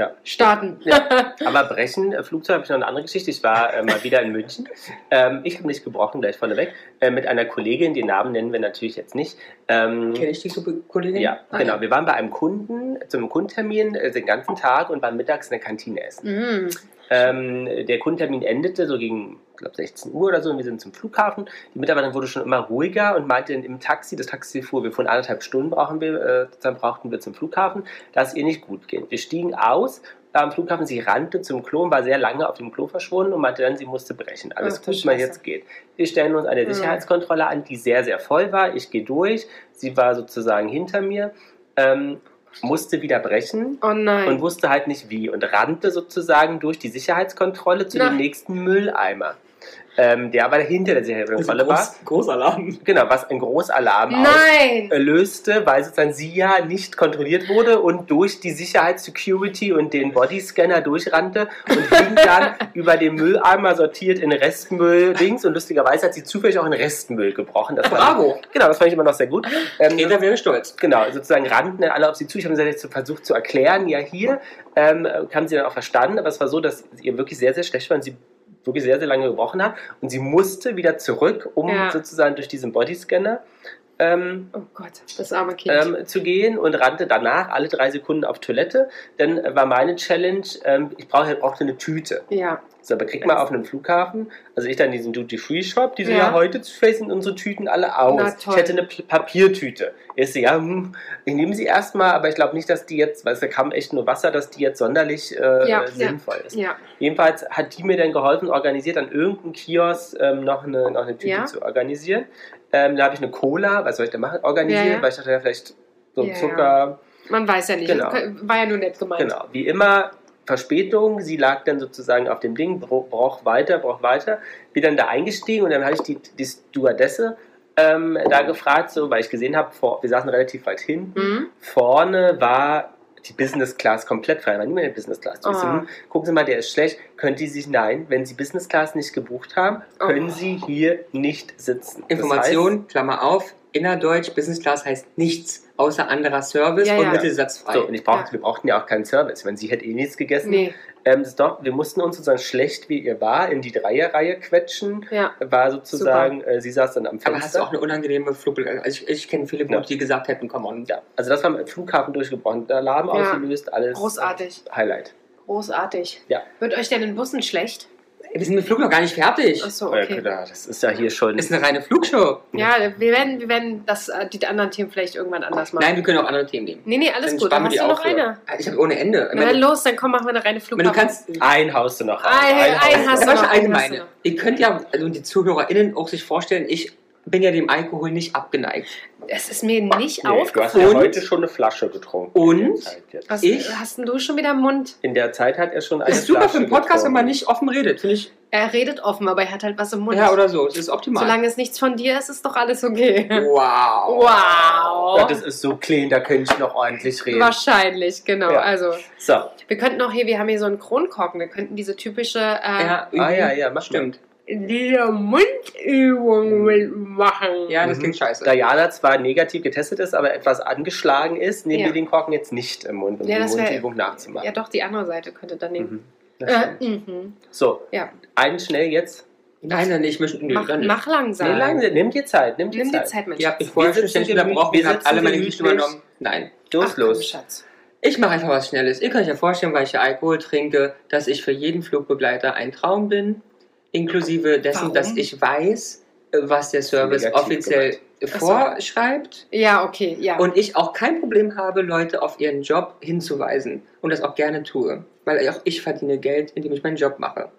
B: Ja.
A: Starten.
B: Ja. <laughs> Aber brechen, äh, Flugzeug habe ich noch eine andere Geschichte. Ich war äh, mal <laughs> wieder in München. Ähm, ich habe nicht gebrochen, gleich vorneweg. Äh, mit einer Kollegin, den Namen nennen wir natürlich jetzt nicht. Ähm,
C: Kenne ich die Kollegin?
B: ja,
C: Ah,
B: genau. Wir waren bei einem Kunden zum Kundentermin äh, den ganzen Tag und waren mittags in der Kantine essen.
A: Mm.
B: Ähm, der Kundentermin endete so gegen, ich glaube, 16 Uhr oder so und wir sind zum Flughafen. Die Mitarbeiterin wurde schon immer ruhiger und meinte im Taxi, das Taxi fuhr, wir fuhren anderthalb Stunden brauchen wir, äh, dann brauchten wir zum Flughafen, dass es ihr nicht gut geht. Wir stiegen aus am Flughafen, sie rannte zum Klo und war sehr lange auf dem Klo verschwunden und meinte dann, sie musste brechen. Alles
A: Ach,
B: gut, mal jetzt geht. Wir stellen uns eine
A: Mhm.
B: Sicherheitskontrolle an, die sehr, sehr voll war. Ich gehe durch, sie war sozusagen hinter mir, ähm, musste wieder brechen
A: Oh
B: und wusste halt nicht wie und rannte sozusagen durch die Sicherheitskontrolle zu
A: Na.
B: dem nächsten Mülleimer, ähm, der aber hinter der Sicherheitskontrolle war.
C: Groß, Großalarm.
B: Genau, was ein Großalarm
A: nein.
B: auslöste, weil sozusagen sie ja nicht kontrolliert wurde und durch die Sicherheitssecurity und den Bodyscanner durchrannte und hing dann <laughs> über den Mülleimer sortiert in Restmüll links und lustigerweise hat sie zufällig auch in Restmüll gebrochen. Das fand
C: Bravo.
B: Ich, genau, das fand ich immer noch sehr gut. Ähm,
C: wäre stolz.
B: Genau, sozusagen rannten dann alle auf sie zu. Ich habe sie versucht zu erklären, ja hier, ähm, haben sie dann auch verstanden, aber es war so, dass ihr wirklich sehr, sehr schlecht war und sie wirklich sehr, sehr lange gebrochen hat und sie musste wieder zurück, um
A: Ja.
B: sozusagen durch diesen Bodyscanner ähm,
A: Oh Gott, das arme Kind.
B: ähm, zu gehen und rannte danach alle drei Sekunden auf Toilette. Dann war meine Challenge, ähm, ich brauche brauchte eine Tüte.
A: ja.
B: So, aber kriegt man auf einem Flughafen, also ich dann diesen Duty-Free-Shop, die so,
A: Ja.
B: ja, heute facen unsere Tüten alle aus. Ich hätte eine P- Papiertüte. Ich so, ja, hm, ich nehme sie erstmal, aber ich glaube nicht, dass die jetzt, weil es da kam echt nur Wasser, dass die jetzt sonderlich äh,
A: Ja,
B: sinnvoll ist.
A: Ja.
B: Jedenfalls hat die mir dann geholfen, organisiert an irgendeinem Kiosk ähm, noch, eine, noch eine Tüte zu organisieren. Ähm, da habe ich eine Cola, was soll ich da machen, organisiert,
A: Ja, ja.
B: weil ich dachte, ja, vielleicht so
A: Ja,
B: Zucker,
A: Man weiß ja nicht.
B: Genau.
A: War ja nur nett gemeint.
B: Genau, wie immer Verspätung. Sie lag dann sozusagen auf dem Ding, braucht weiter, braucht weiter. Bin dann da eingestiegen und dann habe ich die, die Stewardesse ähm, da gefragt, so, weil ich gesehen habe, wir saßen relativ weit hinten.
A: Mhm.
B: Vorne war die Business Class komplett frei, war niemand in der Business Class.
A: Ah.
B: hm, gucken Sie mal, der ist schlecht. Können Sie sich, nein, wenn Sie Business Class nicht gebucht haben, können
A: Oh.
B: Sie hier nicht sitzen. Das
C: Information, Klammer auf, innerdeutsch, Business Class heißt nichts außer anderer Service
A: Ja,
C: und
A: ja.
C: mittelsatzfrei.
B: So, und ich brauchte,
A: Ja.
B: wir brauchten ja auch keinen Service. Wenn sie hätte eh nichts gegessen,
A: Nee.
B: Ähm, doch, wir mussten uns sozusagen schlecht wie ihr war in die Dreierreihe quetschen.
A: Ja.
B: War sozusagen, äh, sie saß dann am Fenster.
C: Aber hast du auch eine unangenehme Flugbegleitung? Also ich, ich kenne viele,
B: Ja.
C: die gesagt hätten, komm on.
B: ja, also das war im Flughafen durchgebrochen. Alarm
A: Ja.
B: ausgelöst, alles.
A: Großartig.
B: Highlight.
A: Großartig.
B: Ja.
A: Wird euch denn in Bussen schlecht?
C: Wir sind mit Flug noch gar nicht fertig.
A: Achso,
B: Äh,
A: okay.
B: Das ist ja hier schon.
C: Das ist eine reine Flugshow.
A: Ja, wir werden, wir werden das, äh, die anderen Themen vielleicht irgendwann anders machen.
C: Nein, wir können auch andere Themen nehmen.
A: Nee, nee, alles
C: Dann
A: gut. Dann
C: wir
A: hast du noch
C: für-
A: eine.
C: Ich habe ohne Ende.
A: Na
C: meine,
A: los, dann komm, machen wir eine reine
C: meine, du kannst.
B: ein haust du noch.
A: Ein- ein
B: du
A: hast du noch,
C: allgemeine. Ihr könnt ja, also die ZuhörerInnen auch sich vorstellen, ich bin ja dem Alkohol nicht abgeneigt.
A: Es ist mir nicht
B: Nee, du hast ja
A: aufgefallen.
B: heute schon eine Flasche getrunken.
C: Und?
A: Was
C: Ich-
A: hast denn du schon wieder im Mund?
B: In der Zeit hat er schon eine
C: Das ist super für
B: Flasche
C: einen Podcast, wenn man
B: getrunken.
C: nicht offen redet. Finde ich.
A: Er redet offen, aber er hat halt was im Mund.
C: Ja, oder so. Das ist optimal.
A: Solange es nichts von dir ist, ist doch alles okay.
C: wow.
A: Wow.
B: Ja, das ist so clean, da könnte ich noch ordentlich reden.
A: Wahrscheinlich, genau.
B: Ja.
A: Also,
B: So,
A: wir könnten auch hier, wir haben hier so einen Kronkorken, wir könnten diese typische, äh,
C: Ja,
B: ah ja, ja, mach
C: Stimmt.
A: Diese Mundübung mitmachen.
C: Ja, das
B: Mhm.
C: klingt scheiße.
B: Diana zwar negativ getestet ist, aber etwas angeschlagen ist, nehmen
A: Ja.
B: wir den Korken jetzt nicht im Mund, um
A: Ja,
B: die Mundübung nachzumachen.
A: Ja, doch, die andere Seite könnte dann nehmen.
B: Mhm.
A: Äh, mhm.
B: So,
A: Ja,
B: einen schnell jetzt.
C: Nein, nein, ich möchte. Nö,
A: mach,
C: dann
A: mach langsam.
B: Nee, lange, nimm dir Zeit, nimm dir
A: Nimm dir
B: Zeit.
A: Zeit, Mensch.
C: Habt mich vorher schon ständig unterbrochen,
B: wir
C: ihr habt
B: sitzen
C: alle meine
B: gemütlich.
C: übernommen. Nein.
B: Los,
A: Ach, komm,
B: los.
A: Schatz.
C: Ich mache einfach was Schnelles. Ihr könnt euch ja vorstellen, weil ich ja Alkohol trinke, dass ich für jeden Flugbegleiter ein Traum bin. Inklusive dessen,
A: Warum?
C: dass ich weiß, was der Service
B: Negativ
C: offiziell
A: so.
C: vorschreibt.
A: Ja, okay, ja.
C: Und ich auch kein Problem habe, Leute auf ihren Job hinzuweisen. Und das auch gerne tue. Weil auch ich verdiene Geld, indem ich meinen Job mache.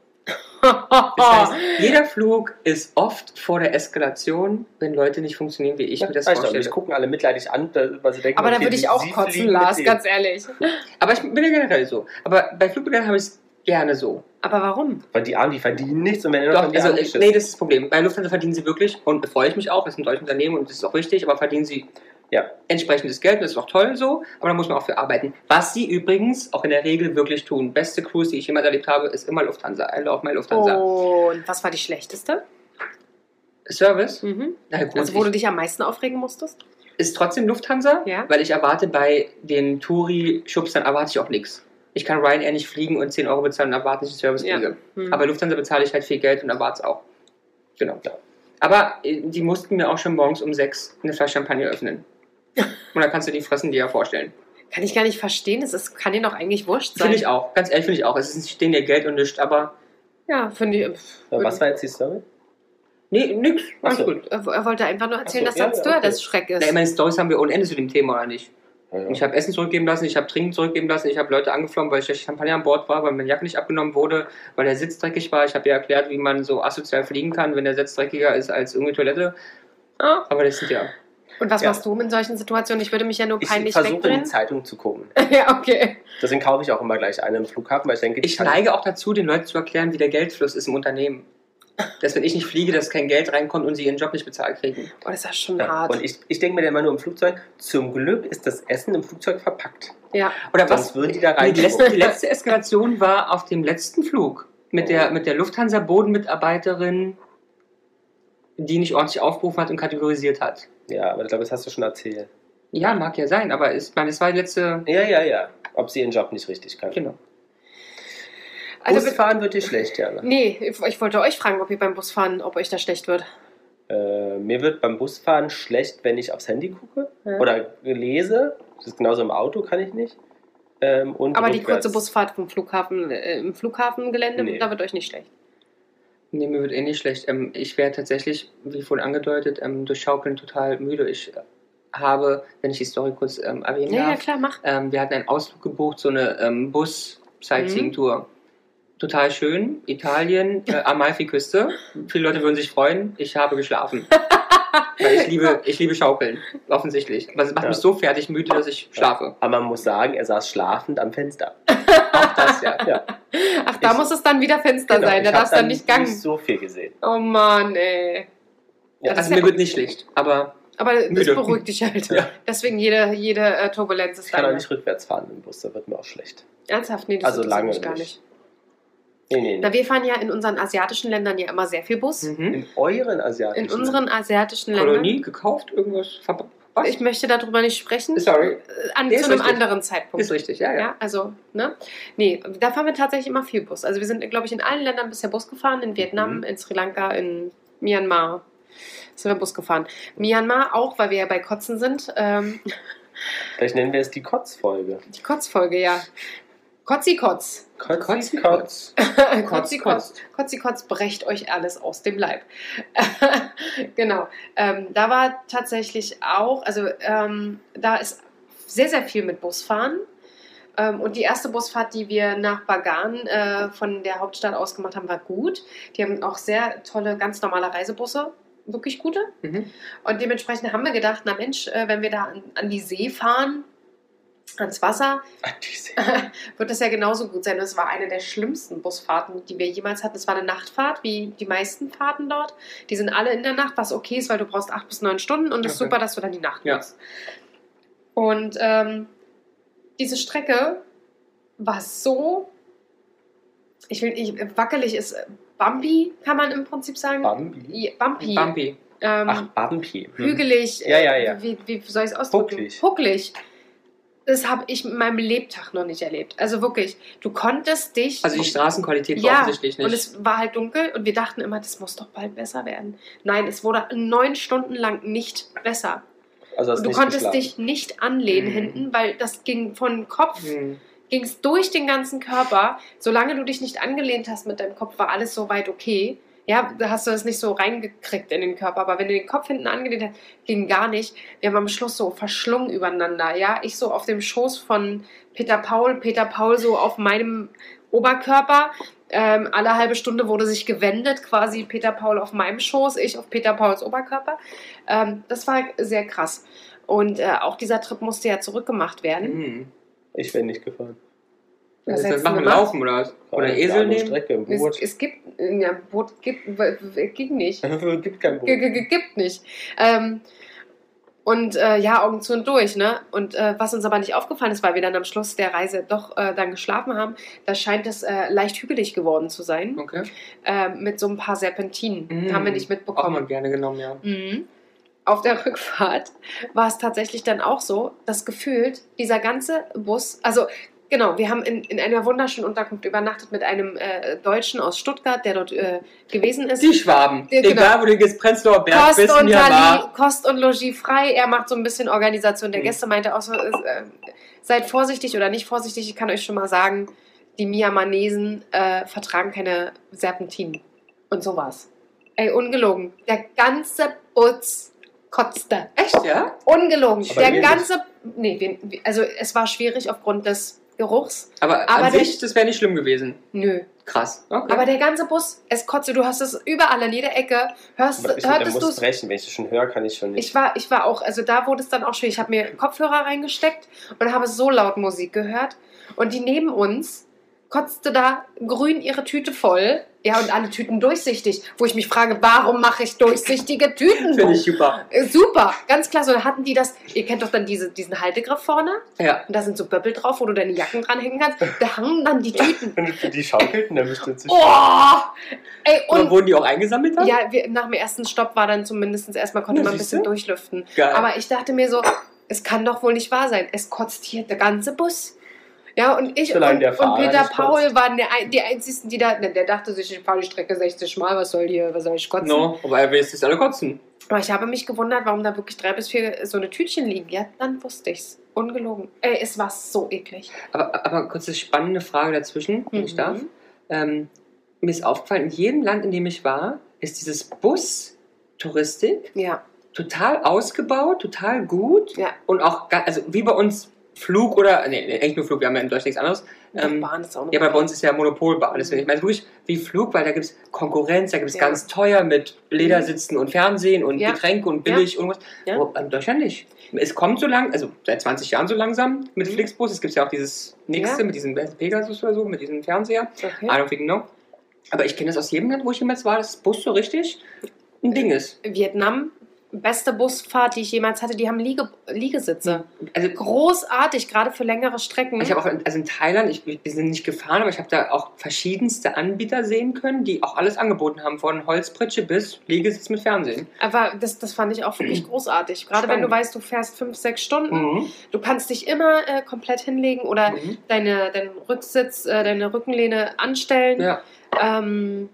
C: Das heißt, <laughs> jeder Flug ist oft vor der Eskalation, wenn Leute nicht funktionieren, wie ich mir das vorstelle.
B: mich gucken alle mitleidig an, weil sie denken,
A: Aber da
B: okay,
A: würde ich auch kotzen, Lars, ganz ehrlich.
C: Aber ich bin ja generell so. Aber bei Flugbegleitern habe ich es gerne so.
A: Aber warum?
B: Weil die Armen, die verdienen nichts und wenn dann
C: Doch,
B: von die
C: also,
B: Armen
C: nee, das ist das Problem. Bei Lufthansa verdienen sie wirklich, und freue ich mich auch, das ist ein deutsches Unternehmen und das ist auch richtig, aber verdienen sie
B: Ja.
C: entsprechendes Geld und das ist auch toll so, aber da muss man auch für arbeiten. Was sie übrigens auch in der Regel wirklich tun. Beste Cruise, die ich jemals erlebt habe, ist immer Lufthansa. I love my Lufthansa.
A: Und was war die schlechteste?
C: Service?
A: Mhm.
C: Na gut,
A: Also, wo du
C: ich,
A: dich am meisten aufregen musstest?
C: ist trotzdem Lufthansa,
A: Ja.
C: weil ich erwarte bei den Touri-Schubstern erwarte ich auch nichts. Ich kann Ryanair nicht fliegen und 10 Euro bezahlen und erwarte nicht, dass ich Service
A: Ja.
C: kriege.
A: Hm.
C: Aber Lufthansa bezahle ich halt viel Geld und erwarte es auch. Genau. Aber äh, die mussten mir auch schon morgens um 6 eine Flasche Champagner öffnen. <laughs> Und da kannst du die Fressen dir ja vorstellen.
A: Kann ich gar nicht verstehen. Es ist, kann dir doch eigentlich wurscht sein.
C: Finde ich auch. Ganz ehrlich finde ich auch. Es ist nicht denen ihr Geld und nichts, aber
A: Ja, finde ich.
B: So, was war jetzt die Story?
C: nee, nix. Alles
B: so.
C: gut.
A: Er wollte einfach nur erzählen,
B: so,
A: dass
B: ja,
A: das
B: ja,
A: Stewardess
B: okay.
A: Schreck ist.
C: Na, ich meine, Storys haben wir ohne Ende zu dem Thema, oder nicht?
B: Ja, ja.
C: Ich habe Essen zurückgeben lassen, ich habe Trinken zurückgeben lassen, ich habe Leute angeflogen, weil ich schlecht Champagner an Bord war, weil meine Jacke nicht abgenommen wurde, weil der Sitz dreckig war. Ich habe ja erklärt, wie man so asozial fliegen kann, wenn der Sitz dreckiger ist als irgendeine Toilette.
A: Ah.
C: Aber das sind ja.
A: Und was
B: Ja.
A: machst du in solchen Situationen? Ich würde mich ja nur
B: Ich
A: peinlich
B: versuche in die. Zeitung zu gucken. <laughs>
A: ja, okay.
B: Deswegen kaufe ich auch immer gleich einen im Flughafen, weil ich denke, die
C: Ich neige auch dazu, den Leuten zu erklären, wie der Geldfluss ist im Unternehmen. Dass wenn ich nicht fliege, dass kein Geld reinkommt und sie ihren Job nicht bezahlt kriegen.
A: Oh, das ist schon
B: Ja.
A: hart.
B: Und ich, ich denke mir dann immer nur im Flugzeug, zum Glück ist das Essen im Flugzeug verpackt.
A: ja.
C: Oder was?
B: würden die da
C: Die
B: rein.
C: letzte, die letzte Eskalation war auf dem letzten Flug mit der,
B: Oh.
C: mit der Lufthansa-Bodenmitarbeiterin, die nicht ordentlich aufgerufen hat und kategorisiert hat.
B: Ja, aber ich glaube, das hast du schon erzählt.
C: Ja, mag ja sein, aber es, ich meine, es war die letzte.
B: Ja, ja, ja. Ob sie ihren Job nicht richtig kann.
C: Genau.
A: Also,
B: Busfahren wird dir schlecht, ja. Ne?
A: nee, ich wollte euch fragen, ob ihr beim Busfahren, ob euch das schlecht wird.
B: Äh, mir wird beim Busfahren schlecht, wenn ich aufs Handy gucke
A: Ja.
B: oder lese. Das ist genauso im Auto, kann ich nicht. Ähm, und
A: Aber die
B: rückwärts.
A: kurze Busfahrt vom Flughafen, äh, im Flughafengelände,
B: Nee.
A: da wird euch nicht schlecht.
C: Nee, mir wird eh nicht schlecht. Ähm, ich wäre tatsächlich, wie vorhin angedeutet, ähm, durch Schaukeln total müde. Ich habe, wenn ich die Story kurz ähm, erwähnen
A: Ja, ja,
C: darf,
A: klar, mach.
C: ähm, wir hatten einen Ausflug gebucht, so eine ähm, Bus-Sightseeing-Tour. Total schön. Italien, <laughs> äh, Amalfi-Küste. Viele Leute würden sich freuen. Ich habe geschlafen. <laughs> Weil ich liebe, ich liebe Schaukeln, offensichtlich. Aber es macht
B: Ja.
C: mich so fertig müde, dass ich schlafe.
B: Aber man muss sagen, er saß schlafend am Fenster. <laughs>
C: Auch das, ja.
B: Ja,
A: Ach, da
B: Ich-
A: muss es dann wieder Fenster
B: genau.
A: sein, da
B: Ich
A: darfst du dann nicht gang.
B: so viel gesehen.
A: Oh Mann, ey.
B: Ja,
A: das
C: Also
A: ist
C: mir
A: ja-
C: wird nicht schlecht, aber
A: Aber das
C: Müde.
A: beruhigt dich halt.
C: Ja.
A: Deswegen jede, jede äh, Turbulenz ist
B: Ich kann auch nicht rückwärts fahren im Bus, da wird mir auch schlecht.
A: Ernsthaft? Nee, das
B: Also lange
A: mich gar
B: nicht.
A: Nicht.
B: Nee, nee,
A: Na,
B: nee.
A: wir fahren ja in unseren asiatischen Ländern ja immer sehr viel Bus.
C: mhm.
B: In euren asiatischen
A: In unseren asiatischen
C: Kolonie
A: Ländern.
C: gekauft, irgendwas verpasst. Was?
A: Ich möchte darüber nicht sprechen.
C: Sorry.
A: Äh, An,
C: Nee,
A: zu
C: ist
A: einem
C: richtig.
A: anderen Zeitpunkt.
C: Ist richtig, ja, ja.
A: Ja, also, ne? Nee, da fahren wir tatsächlich immer viel Bus. Also wir sind, glaube ich, in allen Ländern bisher Bus gefahren. In Vietnam,
B: Mhm.
A: in Sri Lanka, in Myanmar sind wir Bus gefahren. Myanmar auch, weil wir ja bei Kotzen sind. Ähm,
B: Vielleicht nennen wir es die Kotzfolge.
A: die Kotzfolge, ja. Kotzi Kotz.
B: Kotz,
C: Kotzi, <laughs>
B: Kotz.
A: Kotzi Kotz. Kotzi Kotz brecht euch alles aus dem Leib. <laughs> genau. Ähm, da war tatsächlich auch, also ähm, da ist sehr, sehr viel mit Busfahren. Ähm, und die erste Busfahrt, die wir nach Bagan äh, von der Hauptstadt aus gemacht haben, war gut. Die haben auch sehr tolle, ganz normale Reisebusse. Wirklich gute.
C: Mhm.
A: Und dementsprechend haben wir gedacht, na Mensch, äh, wenn wir da an, an die See fahren, ans Wasser, <laughs> wird das ja genauso gut sein. Es war eine der schlimmsten Busfahrten, die wir jemals hatten. Es war eine Nachtfahrt, wie die meisten Fahrten dort. Die sind alle in der Nacht, was okay ist, weil du brauchst acht bis neun Stunden und es ist
C: Okay.
A: super, dass du dann die Nacht
C: Ja.
A: nutzt. Und ähm, diese Strecke war so, ich will, ich, wackelig ist bumpy, kann man im Prinzip sagen.
B: Bambi?
A: Ja, Bumpy.
C: Bumpy.
A: Ähm,
B: Ach, Bambi. Hm.
A: hügelig.
B: Ja, ja, ja.
A: Äh, wie, wie soll ich es ausdrücken?
B: Hucklig.
A: Hucklig. Das habe ich in meinem Lebtag noch nicht erlebt. Also wirklich, du konntest dich.
C: Also die Straßenqualität war
A: ja,
C: offensichtlich nicht.
A: und es war halt dunkel und wir dachten immer, das muss doch bald besser werden. Nein, es wurde neun Stunden lang nicht besser.
B: Also
A: du konntest
B: geschlafen.
A: dich nicht anlehnen
C: Mhm.
A: hinten, weil das ging von Kopf,
C: Hm.
A: ging es durch den ganzen Körper. Solange du dich nicht angelehnt hast mit deinem Kopf, war alles soweit okay. Ja, da hast du das nicht so reingekriegt in den Körper. Aber wenn du den Kopf hinten angelehnt hast, ging gar nicht. Wir haben am Schluss so verschlungen übereinander. Ja, ich so auf dem Schoß von Peter Paul, Peter Paul so auf meinem Oberkörper. Ähm, alle halbe Stunde wurde sich gewendet, quasi Peter Paul auf meinem Schoß, ich auf Peter Pauls Oberkörper. Ähm, das war sehr krass. Und äh, auch dieser Trip musste ja zurückgemacht werden.
C: Hm.
B: Ich bin nicht gefahren.
A: Was
C: das
A: du
C: machen,
A: gemacht?
C: laufen oder was? Oder
B: Ja,
C: Esel nehmen?
B: Strecke im
A: Es,
B: Boot.
A: es gibt, ja, Boot gibt, ging nicht. <laughs>
B: gibt kein Boot.
A: G gibt nicht. Ähm, und äh, ja, Augen zu und durch, ne? Und äh, was uns aber nicht aufgefallen ist, weil wir dann am Schluss der Reise doch äh, dann geschlafen haben, da scheint es äh, leicht hügelig geworden zu sein.
C: Okay.
A: Äh, mit so ein paar Serpentinen.
C: Mhm.
A: Haben wir nicht
C: Auch mal
A: mitbekommen.
C: gerne genommen, ja.
A: Mhm. Auf der Rückfahrt war es tatsächlich dann auch so, dass gefühlt dieser ganze Bus, also genau, wir haben in, in einer wunderschönen Unterkunft übernachtet mit einem äh, Deutschen aus Stuttgart, der dort äh, gewesen ist.
C: Die Schwaben.
A: Ja, genau.
C: Egal, wo du jetzt Prenzlauer Berg
A: Kost
C: bist,
A: und,
C: war.
A: Kost und Logis frei. Er macht so ein bisschen Organisation der
C: Mhm.
A: Gäste, meinte auch so, ist, äh, seid vorsichtig oder nicht vorsichtig. Ich kann euch schon mal sagen, die Miamanesen äh, vertragen keine Serpentinen. Und so war's. Ey, ungelogen. Der ganze Bus kotzte.
C: Echt, ja?
A: Ungelogen.
B: Aber
A: der ganze. Nee, wir, also es war schwierig aufgrund des Geruchs.
C: Aber,
A: Aber
C: an
A: der-
C: sich, das wäre nicht schlimm gewesen.
A: Nö.
C: Krass. Okay.
A: Aber der ganze Bus, es kotzte. Du hast es überall an jeder Ecke. Hörst,
B: Aber ich,
A: hörtest du es
B: brechen. Wenn ich das schon höre, kann ich schon nicht.
A: Ich war, ich war auch, also da wurde es dann auch schwierig. Ich habe mir Kopfhörer reingesteckt und habe so laut Musik gehört. Und die neben uns kotzte da grün ihre Tüte voll. Ja, und alle Tüten durchsichtig. Wo ich mich frage, warum mache ich durchsichtige Tüten?
C: Finde ich super.
A: Äh, Super, ganz klasse. Und da hatten die das, ihr kennt doch dann diese, diesen Haltegriff vorne.
C: Ja.
A: Und da sind so Böppel drauf, wo du deine Jacken dranhängen kannst. Da hangen dann die Tüten. <laughs>
B: Wenn du die schaukelten, dann müsste es
A: Oh! Ey,
C: Und
A: und
C: wurden die auch eingesammelt dann?
A: ja, wir, nach dem ersten Stopp war dann zumindest erstmal, konnte
C: Ja,
A: man ein bisschen durchlüften.
C: Geil.
A: Aber ich dachte mir so, es kann doch wohl nicht wahr sein. Es kotzt hier der ganze Bus. Ja, und ich und, und Peter
B: nicht
A: Paul waren der, die einzigen, die da. Der dachte sich, ich fahre die Strecke 60 Mal, was soll hier, was soll ich kotzen?
C: no, aber er will jetzt alle kotzen.
A: Aber ich habe mich gewundert, warum da wirklich drei bis vier so eine Tütchen liegen. Ja, dann wusste ich's. Ungelogen. Ey, es war so eklig.
C: Aber, aber kurz eine spannende Frage dazwischen, wenn ich
A: Mhm.
C: darf. Ähm, mir ist aufgefallen, in jedem Land, in dem ich war, ist dieses Bus-Touristik
A: Ja,
C: total ausgebaut, total gut.
A: Ja.
C: Und auch, also wie bei uns Flug oder, nee, echt nur Flug, wir haben ja in Deutschland nichts anderes. Ähm,
A: Bahn ist auch noch
C: ja, aber bei uns ist ja Monopolbar. Deswegen, ich meine wirklich wie Flug, weil da gibt es Konkurrenz, da gibt es
A: Ja.
C: ganz teuer mit Ledersitzen und Fernsehen und
A: Ja.
C: Getränke und billig und was.
A: Ja.
C: Aber in Deutschland nicht. Es kommt so lang, also seit 20 Jahren so langsam mit
A: Mhm.
C: Flixbus. Es gibt ja auch dieses nächste
A: Ja.
C: mit diesem Pegasus oder so, mit diesem Fernseher.
A: Okay.
C: I don't think no. Aber ich kenne das aus jedem Land, wo ich jemals war, dass Bus so richtig ein Ding ist.
A: Vietnam, beste Busfahrt, die ich jemals hatte, die haben Liege, Liegesitze.
C: Also
A: Großartig, gerade für längere Strecken.
C: Ich habe auch, in, also in Thailand, ich, wir sind nicht gefahren, aber ich habe da auch verschiedenste Anbieter sehen können, die auch alles angeboten haben, von Holzpritsche bis Liegesitz mit Fernsehen.
A: Aber das, das fand ich auch wirklich großartig. Gerade wenn du
C: Spannend.
A: weißt, du fährst fünf, sechs Stunden,
C: Mhm.
A: du kannst dich immer äh, komplett hinlegen oder
C: Mhm.
A: deine, deinen Rücksitz, äh, deine Rückenlehne anstellen.
C: Ja.
A: Ähm,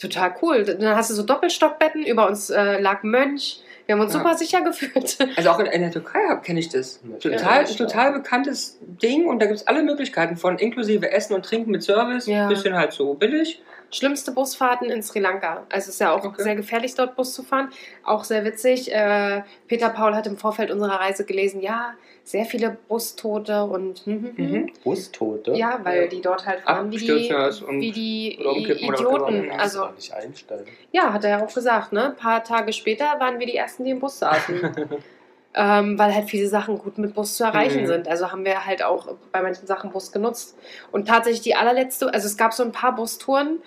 A: total cool. Dann hast du so Doppelstockbetten. Über uns äh, lag Mönch. Wir haben uns
C: Ja.
A: super sicher gefühlt. <laughs>
C: Also auch in, in der Türkei kenne ich das. Total,
B: ja.
C: total bekanntes Ding und da gibt es alle Möglichkeiten von inklusive Essen und Trinken mit Service,
A: Ja.
C: bisschen halt so billig.
A: Schlimmste Busfahrten in Sri Lanka. Also es ist ja auch
C: Okay.
A: sehr gefährlich, dort Bus zu fahren. Auch sehr witzig. Äh, Peter Paul hat im Vorfeld unserer Reise gelesen, ja, sehr viele Bustote und hm, hm, hm.
C: Mhm.
B: Bustote?
A: ja, weil
C: Ja.
A: die dort halt fahren wie die, wie die Idioten.
B: Also,
A: Also
B: nicht einsteigen.
A: ja, hat er ja auch gesagt. Ne? Ein paar Tage später waren wir die ersten, die im Bus saßen. <laughs> ähm, weil halt viele Sachen gut mit Bus zu erreichen
C: Mhm.
A: sind. Also haben wir halt auch bei manchen Sachen Bus genutzt. Und tatsächlich die allerletzte, also es gab so ein paar Bustouren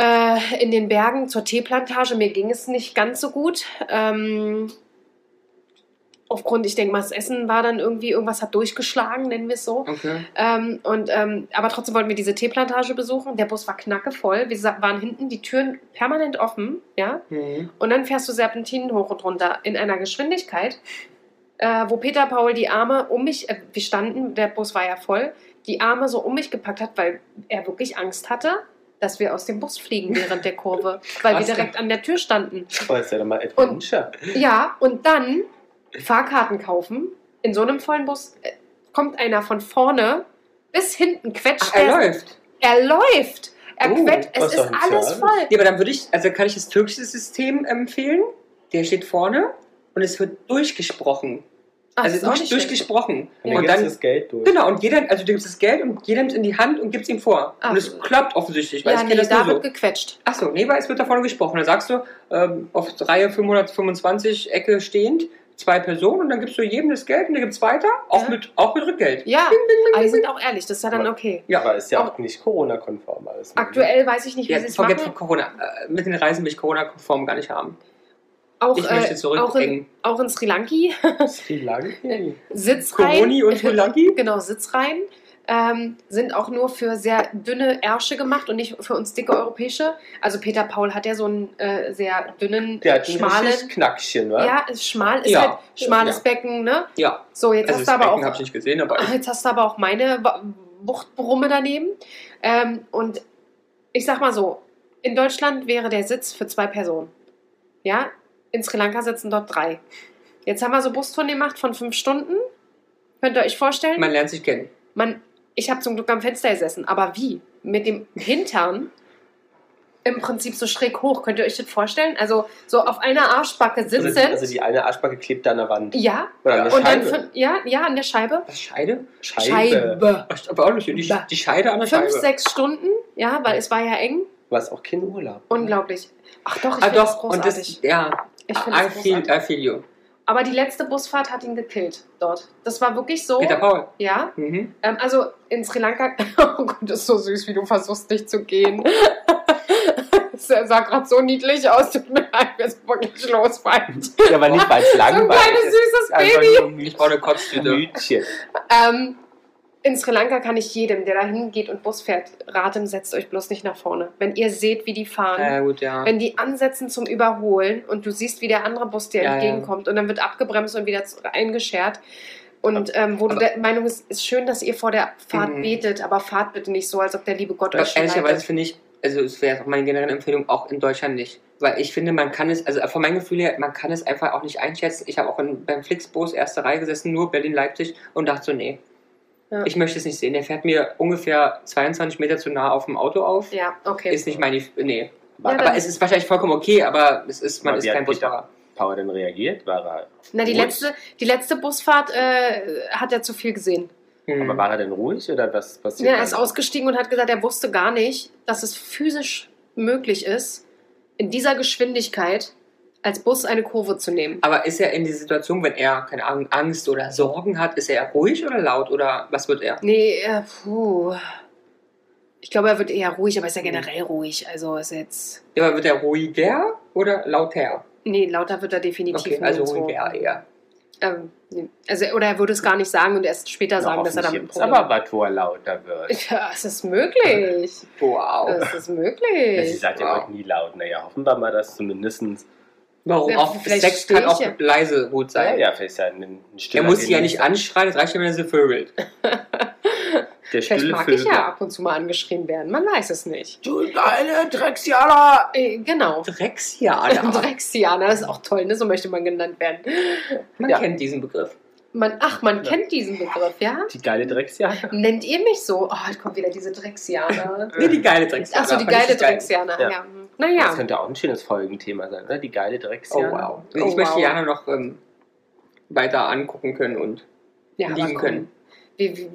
A: äh, in den Bergen zur Teeplantage. Mir ging es nicht ganz so gut. Ähm, aufgrund, ich denke mal, das Essen war dann irgendwie, irgendwas hat durchgeschlagen, nennen wir es so.
C: Okay.
A: Ähm, und, ähm, aber trotzdem wollten wir diese Teeplantage besuchen. Der Bus war knackevoll. Wir waren hinten die Türen permanent offen, ja.
C: Mhm.
A: Und dann fährst du Serpentinen hoch und runter in einer Geschwindigkeit, äh, wo Peter Paul die Arme um mich, äh, wir standen, der Bus war ja voll, die Arme so um mich gepackt hat, weil er wirklich Angst hatte, dass wir aus dem Bus fliegen während der Kurve, weil wir direkt an der Tür standen.
B: Oh, ist ja doch mal Adventure.
A: Ja, und dann Fahrkarten kaufen. In so einem vollen Bus äh, kommt einer von vorne bis hinten, quetscht
C: Ach, er
A: der-
C: läuft.
A: Er läuft. Er
C: Oh,
A: quetscht. Es ist alles voll.
C: Ja, aber dann würde ich, also kann ich das türkische System empfehlen. Der steht vorne und es wird durchgesprochen.
A: Ach,
C: also
A: ist auch
C: wirklich
A: nicht schlecht.
C: durchgesprochen.
B: Und
C: Und
B: dann
C: dann,
B: das Geld durch.
C: genau, und jeder, also du gibst das Geld und jeder nimmt es in die Hand und gibt es ihm vor.
A: Ach.
C: Und es klappt offensichtlich, weil
A: Ja,
C: ich
A: nee,
C: das
A: da wird
C: so.
A: gequetscht.
C: Achso, nee, weil es wird da vorne gesprochen. Da sagst du, ähm, auf Reihe 525 Ecke stehend, zwei Personen und dann gibst du jedem das Geld und der gibt es weiter, auch,
A: Ja.
C: mit, auch mit Rückgeld.
A: Ja, aber die sind auch ehrlich, das ist ja dann okay.
C: Ja.
B: Aber ist ja
A: Auch-
B: auch nicht Corona-konform alles. ne?
A: Aktuell weiß ich nicht, wie
C: Ja,
A: sie es machen.
C: von Corona. Äh, mit den Reisen will ich Corona-konform gar nicht haben.
A: Auch,
C: ich möchte
A: äh,
C: zurück
A: auch, in, auch in Sri Lanki. <laughs>
B: Sri Lanka?
A: Sitzreihen.
C: Coroni und Sri Lanki? <laughs>
A: Genau, Sitzreihen. Ähm, sind auch nur für sehr dünne Ärsche gemacht und nicht für uns dicke europäische. Also Peter Paul hat ja so einen äh, sehr dünnen,
B: Der hat
A: schmalen.
B: Knackchen, wa?
A: Ja, ist schmal, ist
C: Ja.
A: halt schmales
C: Ja.
A: Becken, ne?
C: Ja,
A: So, jetzt
C: also
A: hast du aber
C: Becken
A: auch
C: habe ich nicht gesehen, aber
A: Jetzt hast du aber auch meine Wuchtbrumme daneben. Ähm, und ich sag mal so, in Deutschland wäre der Sitz für zwei Personen. Ja, in Sri Lanka sitzen dort drei. Jetzt haben wir so Bustouren gemacht von fünf Stunden. Könnt ihr euch vorstellen?
C: man lernt sich kennen.
A: Man, ich habe zum Glück am Fenster gesessen, aber wie? Mit dem Hintern im Prinzip so schräg hoch. Könnt ihr euch das vorstellen? Also so auf einer Arschbacke
B: Also,
A: sitzend.
B: also die eine Arschbacke klebt da an der Wand.
A: ja,
B: Oder an der
A: und dann
B: Scheibe.
A: fün- ja, ja, an der Scheibe.
C: Was, Scheide?
B: Scheibe.
C: Ach, Aber auch nicht. Die, die Scheide an der
A: Fünf,
C: Scheibe.
A: sechs Stunden, ja, weil es war ja eng.
B: Du hast auch keinen Urlaub.
A: Unglaublich. Ach doch, ich
C: Ah,
A: finde das
C: doch, und
A: großartig.
C: das, ja,
A: ich finde
C: I feel. I feel you.
A: Aber die letzte Busfahrt hat ihn gekillt dort. Das war wirklich so.
C: Peter Paul.
A: Ja.
C: Mhm.
A: Ähm, also in Sri Lanka. <laughs> Oh Gott, das ist so süß, wie du versuchst, nicht zu gehen. <laughs> Das sah gerade so niedlich aus. Tut mir leid, wir sind wirklich losweilt.
B: Ja, aber nicht, weil es <laughs>
A: So ein
B: langweilig
A: kleines
B: ist.
A: süßes
B: Einfach
A: Baby.
C: Ich brauche eine Kotztüte.
B: Mütchen.
A: Ähm, in Sri Lanka kann ich jedem, der da hingeht und Bus fährt, raten, setzt euch bloß nicht nach vorne. Wenn ihr seht, wie die fahren,
C: Ja, gut, ja.
A: wenn die ansetzen zum Überholen und du siehst, wie der andere Bus dir
C: Ja,
A: entgegenkommt und dann wird abgebremst und wieder eingeschert. Und ähm, wo du
C: Aber-
A: der Meinung bist, ist schön, dass ihr vor der Fahrt
C: Mhm.
A: betet, aber fahrt bitte nicht so, als ob der liebe Gott euch schon
C: ehrlicherweise finde ich, also es wäre auch meine generelle Empfehlung, auch in Deutschland nicht. Weil ich finde, man kann es, also von meinem Gefühl her, man kann es einfach auch nicht einschätzen. Ich habe auch in, beim Flixbus erste Reihe gesessen, nur Berlin-Leipzig und dachte so, nee,
A: Ja.
C: ich möchte es nicht sehen. Der fährt mir ungefähr 22 Meter zu nah auf dem Auto auf.
A: Ja, okay.
C: Ist nicht meine, nee.
B: War
A: Ja,
C: Aber es ist wahrscheinlich vollkommen okay, aber es ist, man
B: Aber
C: ist
B: wie hat
C: kein Busfahrer.
B: Paul denn reagiert? War er,
A: Na, die letzte, die letzte Busfahrt äh, hat er zu viel gesehen.
C: Hm.
B: aber war er denn ruhig oder was passiert?
A: Ja, er
B: dann?
A: ist ausgestiegen und hat gesagt, er wusste gar nicht, dass es physisch möglich ist, in dieser Geschwindigkeit als Bus eine Kurve zu nehmen.
C: Aber ist er in dieser Situation, wenn er, keine Ahnung, Angst oder Sorgen hat, ist er ruhig oder laut oder was wird er?
A: Nee, äh, puh. Ich glaube, er wird eher ruhig, aber ist ja generell ruhig. Also ist jetzt.
C: Ja, aber wird er ruhiger oder lauter?
A: Nee, lauter wird er definitiv
C: Okay, also
A: nirgendwo.
C: ruhiger eher.
A: Ähm, nee. also, oder er würde es gar nicht sagen und erst später
B: Na,
A: sagen, dass er damit ein Problem
B: aber was, wo er lauter wird.
A: Ja, es ist möglich. <laughs>
C: Wow.
A: Es ist
B: Ja, Sie
A: möglich.
B: sagt ja
C: Wow.
B: auch nie laut. Naja, hoffen wir mal, dass zumindest.
C: Warum
A: Ja,
C: auch Sex kann
A: ich
C: auch
A: ja.
C: leise gut
B: Ja,
C: sein.
B: ja, vielleicht ist ja ein, ein
C: Er
B: stiller
C: muss sie ja nicht anschreien, es reicht ja, wenn er sie vögelt. <laughs>
B: Der
A: Vielleicht mag ich
B: Vögel.
A: ja ab und zu mal angeschrien werden. Man weiß es nicht.
B: Du geile Drecksjalla!
A: Äh, genau.
C: Drecksjahr. <laughs>
A: Drexianer, das ist auch toll, ne? So möchte man genannt werden.
C: Man
B: Ja.
C: kennt diesen Begriff.
A: Man, ach, man
B: Ja.
A: kennt diesen Begriff, ja?
B: Die geile Drecksjalla.
A: Nennt ihr mich so? Oh, jetzt kommt wieder diese Drexianer.
C: Nee, die geile Drecksjahr.
A: Achso, die geile Drexianer.
B: Ja.
A: Ja.
B: Das
A: Naja.
B: könnte auch ein schönes Folgenthema sein, oder? Die geile
C: Oh
B: Drecksjalla.
C: wow.
A: Oh,
C: ich möchte
A: wow.
C: Jana noch ähm, weiter angucken können und
A: ja,
C: lieben können.
A: Wir, wir,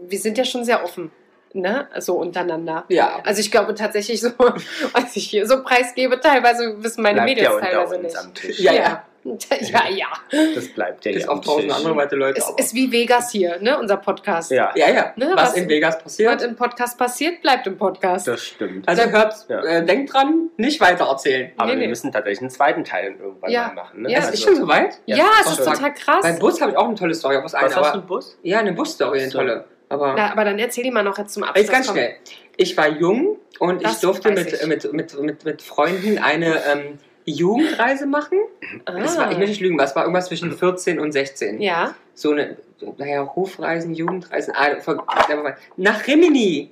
A: wir sind ja schon sehr offen, ne? So untereinander.
C: Ja.
A: Also ich glaube tatsächlich so, <laughs> was ich hier so preisgebe, teilweise wissen meine
B: Bleibt
A: Mädels
B: ja
A: teilweise nicht.
B: am Tisch.
C: Ja,
A: Ja.
C: ja. <laughs>
A: Ja, ja.
B: Das bleibt ja
C: Bis auf tausend andere weite Leute.
A: Es ist wie Vegas hier, ne? Unser Podcast.
B: Ja,
C: ja, ja.
A: Ne,
C: was,
A: was-
C: in Vegas
A: Was
C: passiert.
A: im Podcast passiert, bleibt im Podcast.
B: das stimmt.
C: Also hört,
B: Ja.
C: äh, denkt dran, nicht weiter erzählen.
B: Aber
A: nee,
B: wir
A: nee.
B: müssen tatsächlich einen zweiten Teil irgendwann
A: Ja.
B: mal machen. Ne?
A: Ja,
C: es
B: Also-
C: ist schon soweit.
A: ja,
B: Ja,
A: es ist
C: doch,
A: total krass.
C: Beim Bus habe ich auch eine tolle Story. Was eine,
B: Was hast du, einen Bus?
C: ja, eine Busstory, eine tolle. Aber
A: Na, aber dann erzähl die mal noch jetzt zum Abschluss.
C: Jetzt ganz schnell. Ich war jung und
A: Das
C: ich durfte mit,
A: ich.
C: Mit, mit, mit, mit Freunden eine ähm, Jugendreise machen.
A: Ah.
C: Das war, ich möchte nicht lügen, was war irgendwas zwischen 14 und 16.
A: Ja.
C: So eine, naja, Hofreisen, Jugendreisen, ah, ver- nach Rimini.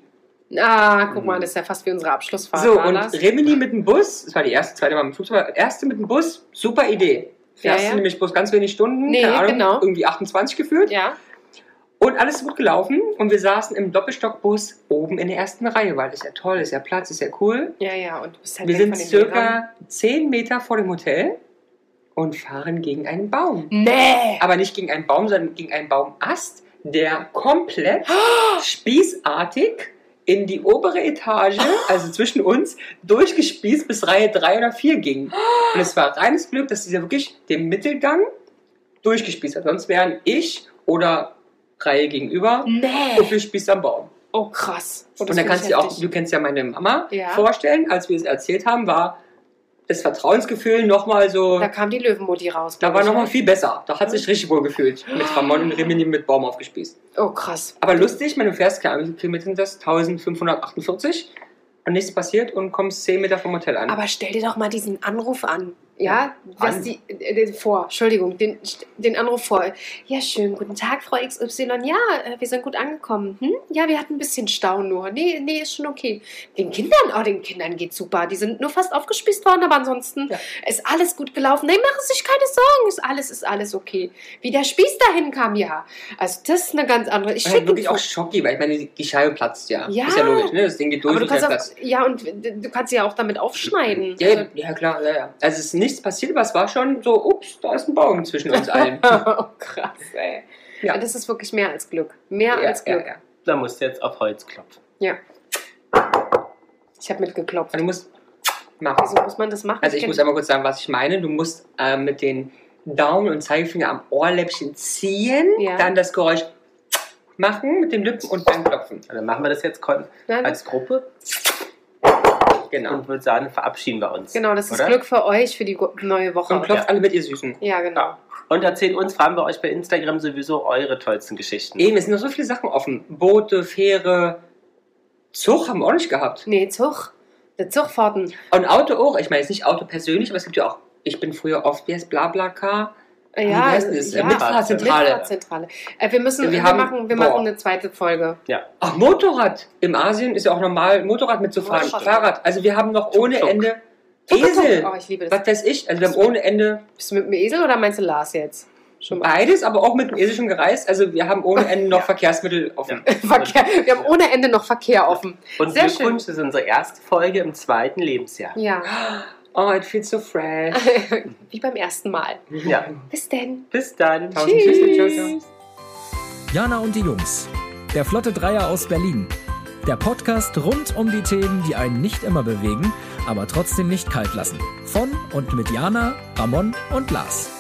A: Ah, guck mal, das ist ja fast wie unsere Abschlussfahrt.
C: So, und
A: das?
C: Rimini mit dem Bus, das war die erste, zweite Mal mit dem Flugzeug, erste mit dem Bus, super Idee. Fährst
A: Ja, ja.
C: du nämlich bloß ganz wenig Stunden,
A: Nee,
C: keine Ahnung,
A: genau.
C: irgendwie 28 gefühlt.
A: Ja.
C: Und alles gut gelaufen und wir saßen im Doppelstockbus oben in der ersten Reihe, weil das ist ja toll, ist ja Platz, ist ja cool.
A: Ja, ja, und du bist halt
C: Wir sind circa 10 Meter vor dem Hotel und fahren gegen einen Baum.
A: Nee!
C: Aber nicht gegen einen Baum, sondern gegen einen Baumast, der komplett <gasps> spießartig in die obere Etage, <gasps> also zwischen uns, durchgespießt bis Reihe 3 oder 4 ging. <gasps> Und es war reines Glück, dass dieser wirklich den Mittelgang durchgespießt hat. Sonst wären ich oder Reihe gegenüber
A: Nee!
C: durchgespießt am Baum.
A: Oh, krass. Oh,
C: Und dann kannst du auch, du kennst ja meine Mama
A: Ja.
C: vorstellen, als wir es erzählt haben, war das Vertrauensgefühl nochmal so,
A: Da kam die Löwenmutti raus.
C: da war nochmal
A: ne?
C: viel besser. Da hat sich richtig wohl gefühlt. Mit Ramon und Rimini mit Baum aufgespießt.
A: Oh, krass.
C: Aber lustig, wenn du fährst, keine Ahnung, wie viele Kilometer sind das? 1548 und nichts passiert und kommst 10 Meter vom Hotel an.
A: Aber stell dir doch mal diesen Anruf an. Ja, was die äh, den vor, Entschuldigung, den, den Anruf vor. Ja, schön, guten Tag, Frau XY. Ja, äh, wir sind gut angekommen. Hm? Ja, wir hatten ein bisschen Stau nur. Nee, nee, ist schon okay. Den Kindern, oh, den Kindern geht's super. Die sind nur fast aufgespießt worden, aber ansonsten
C: Ja.
A: ist alles gut gelaufen. Nee, machen Sie sich keine Sorgen, ist alles, ist alles okay. Wie der Spieß dahin kam, ja. Also das ist eine ganz andere. Ich
C: bin wirklich auch schocki, weil ich meine, die Scheibe platzt ja.
A: Ja.
C: Ist ja logisch, ne? Das Ding geht durch
A: aber du kannst auch, ja, und du kannst ja auch damit aufschneiden.
C: Ja, ja, ja, klar, ja, ja. Also es ist nichts passiert, aber es war schon so, ups, da ist ein Baum zwischen uns allen. <laughs>
A: oh, krass, ey.
C: Ja.
A: Ja. Das ist wirklich mehr als Glück. Mehr
C: ja,
A: als Glück.
C: Ja, ja.
B: Da musst du jetzt auf Holz klopfen.
A: Ich habe mitgeklopft.
C: Und du musst machen.
A: Wieso muss man das machen?
C: Also ich
A: kenn-
C: muss einmal kurz sagen, was ich meine. Du musst äh, mit den Daumen und Zeigefinger am Ohrläppchen ziehen,
A: Ja.
C: dann das Geräusch machen mit den Lippen und dann klopfen.
B: Dann machen wir das jetzt
A: Nein,
B: als Gruppe
C: Genau.
B: und würde sagen, verabschieden wir uns.
A: genau, das ist
B: oder?
A: Glück für euch für die neue Woche.
C: Und klopft
B: Ja.
C: alle mit, ihr Süßen.
A: Ja, genau.
B: Und erzählt uns, fragen wir euch bei Instagram sowieso eure tollsten Geschichten.
C: Eben, es sind noch so viele Sachen offen. Boote, Fähre, Zug haben wir auch nicht gehabt.
A: Nee, Zug. Der Zugfahrten.
C: Und Auto auch. Ich meine jetzt nicht Auto persönlich, aber es gibt ja auch, ich bin früher oft, wie heißt Blablacar?
A: Äh, Ja,
C: heißt das?
A: ja.
C: Mitfahrzentrale.
A: Mitfahrzentrale. Äh, wir müssen,
C: Wir
A: wir,
C: haben-
A: machen, wir
C: boah.
A: machen eine zweite Folge.
C: Ach, Motorrad. Im Asien ist ja auch normal, Motorrad mitzufahren.
A: Motorrad.
C: Fahrrad. Also wir haben noch ohne
B: Tuk-tuk.
C: Ende
A: Tuk-tuk.
C: Esel.
A: Oh, ich liebe das.
C: Was weiß ich? Also wir haben ohne Ende
A: Bist du mit dem Esel oder meinst du Lars jetzt? Schon
C: beides, aber auch mit dem Esel schon gereist. Also wir haben ohne Ende noch <laughs> Verkehrsmittel offen. <laughs>
A: Verkehr. Wir haben ohne Ende noch Verkehr offen.
B: Und
A: Sehr
B: Glückwunsch, das ist unsere erste Folge im zweiten Lebensjahr.
A: Ja. <gasps>
C: Oh, it feels so fresh. <laughs>
A: Wie beim ersten Mal.
B: Ja,
A: Bis denn.
B: bis dann.
C: Tausend ciao, ciao.
D: Jana und die Jungs. Der Flotte Dreier aus Berlin. Der Podcast rund um die Themen, die einen nicht immer bewegen, aber trotzdem nicht kalt lassen. Von und mit Jana, Ramon und Lars.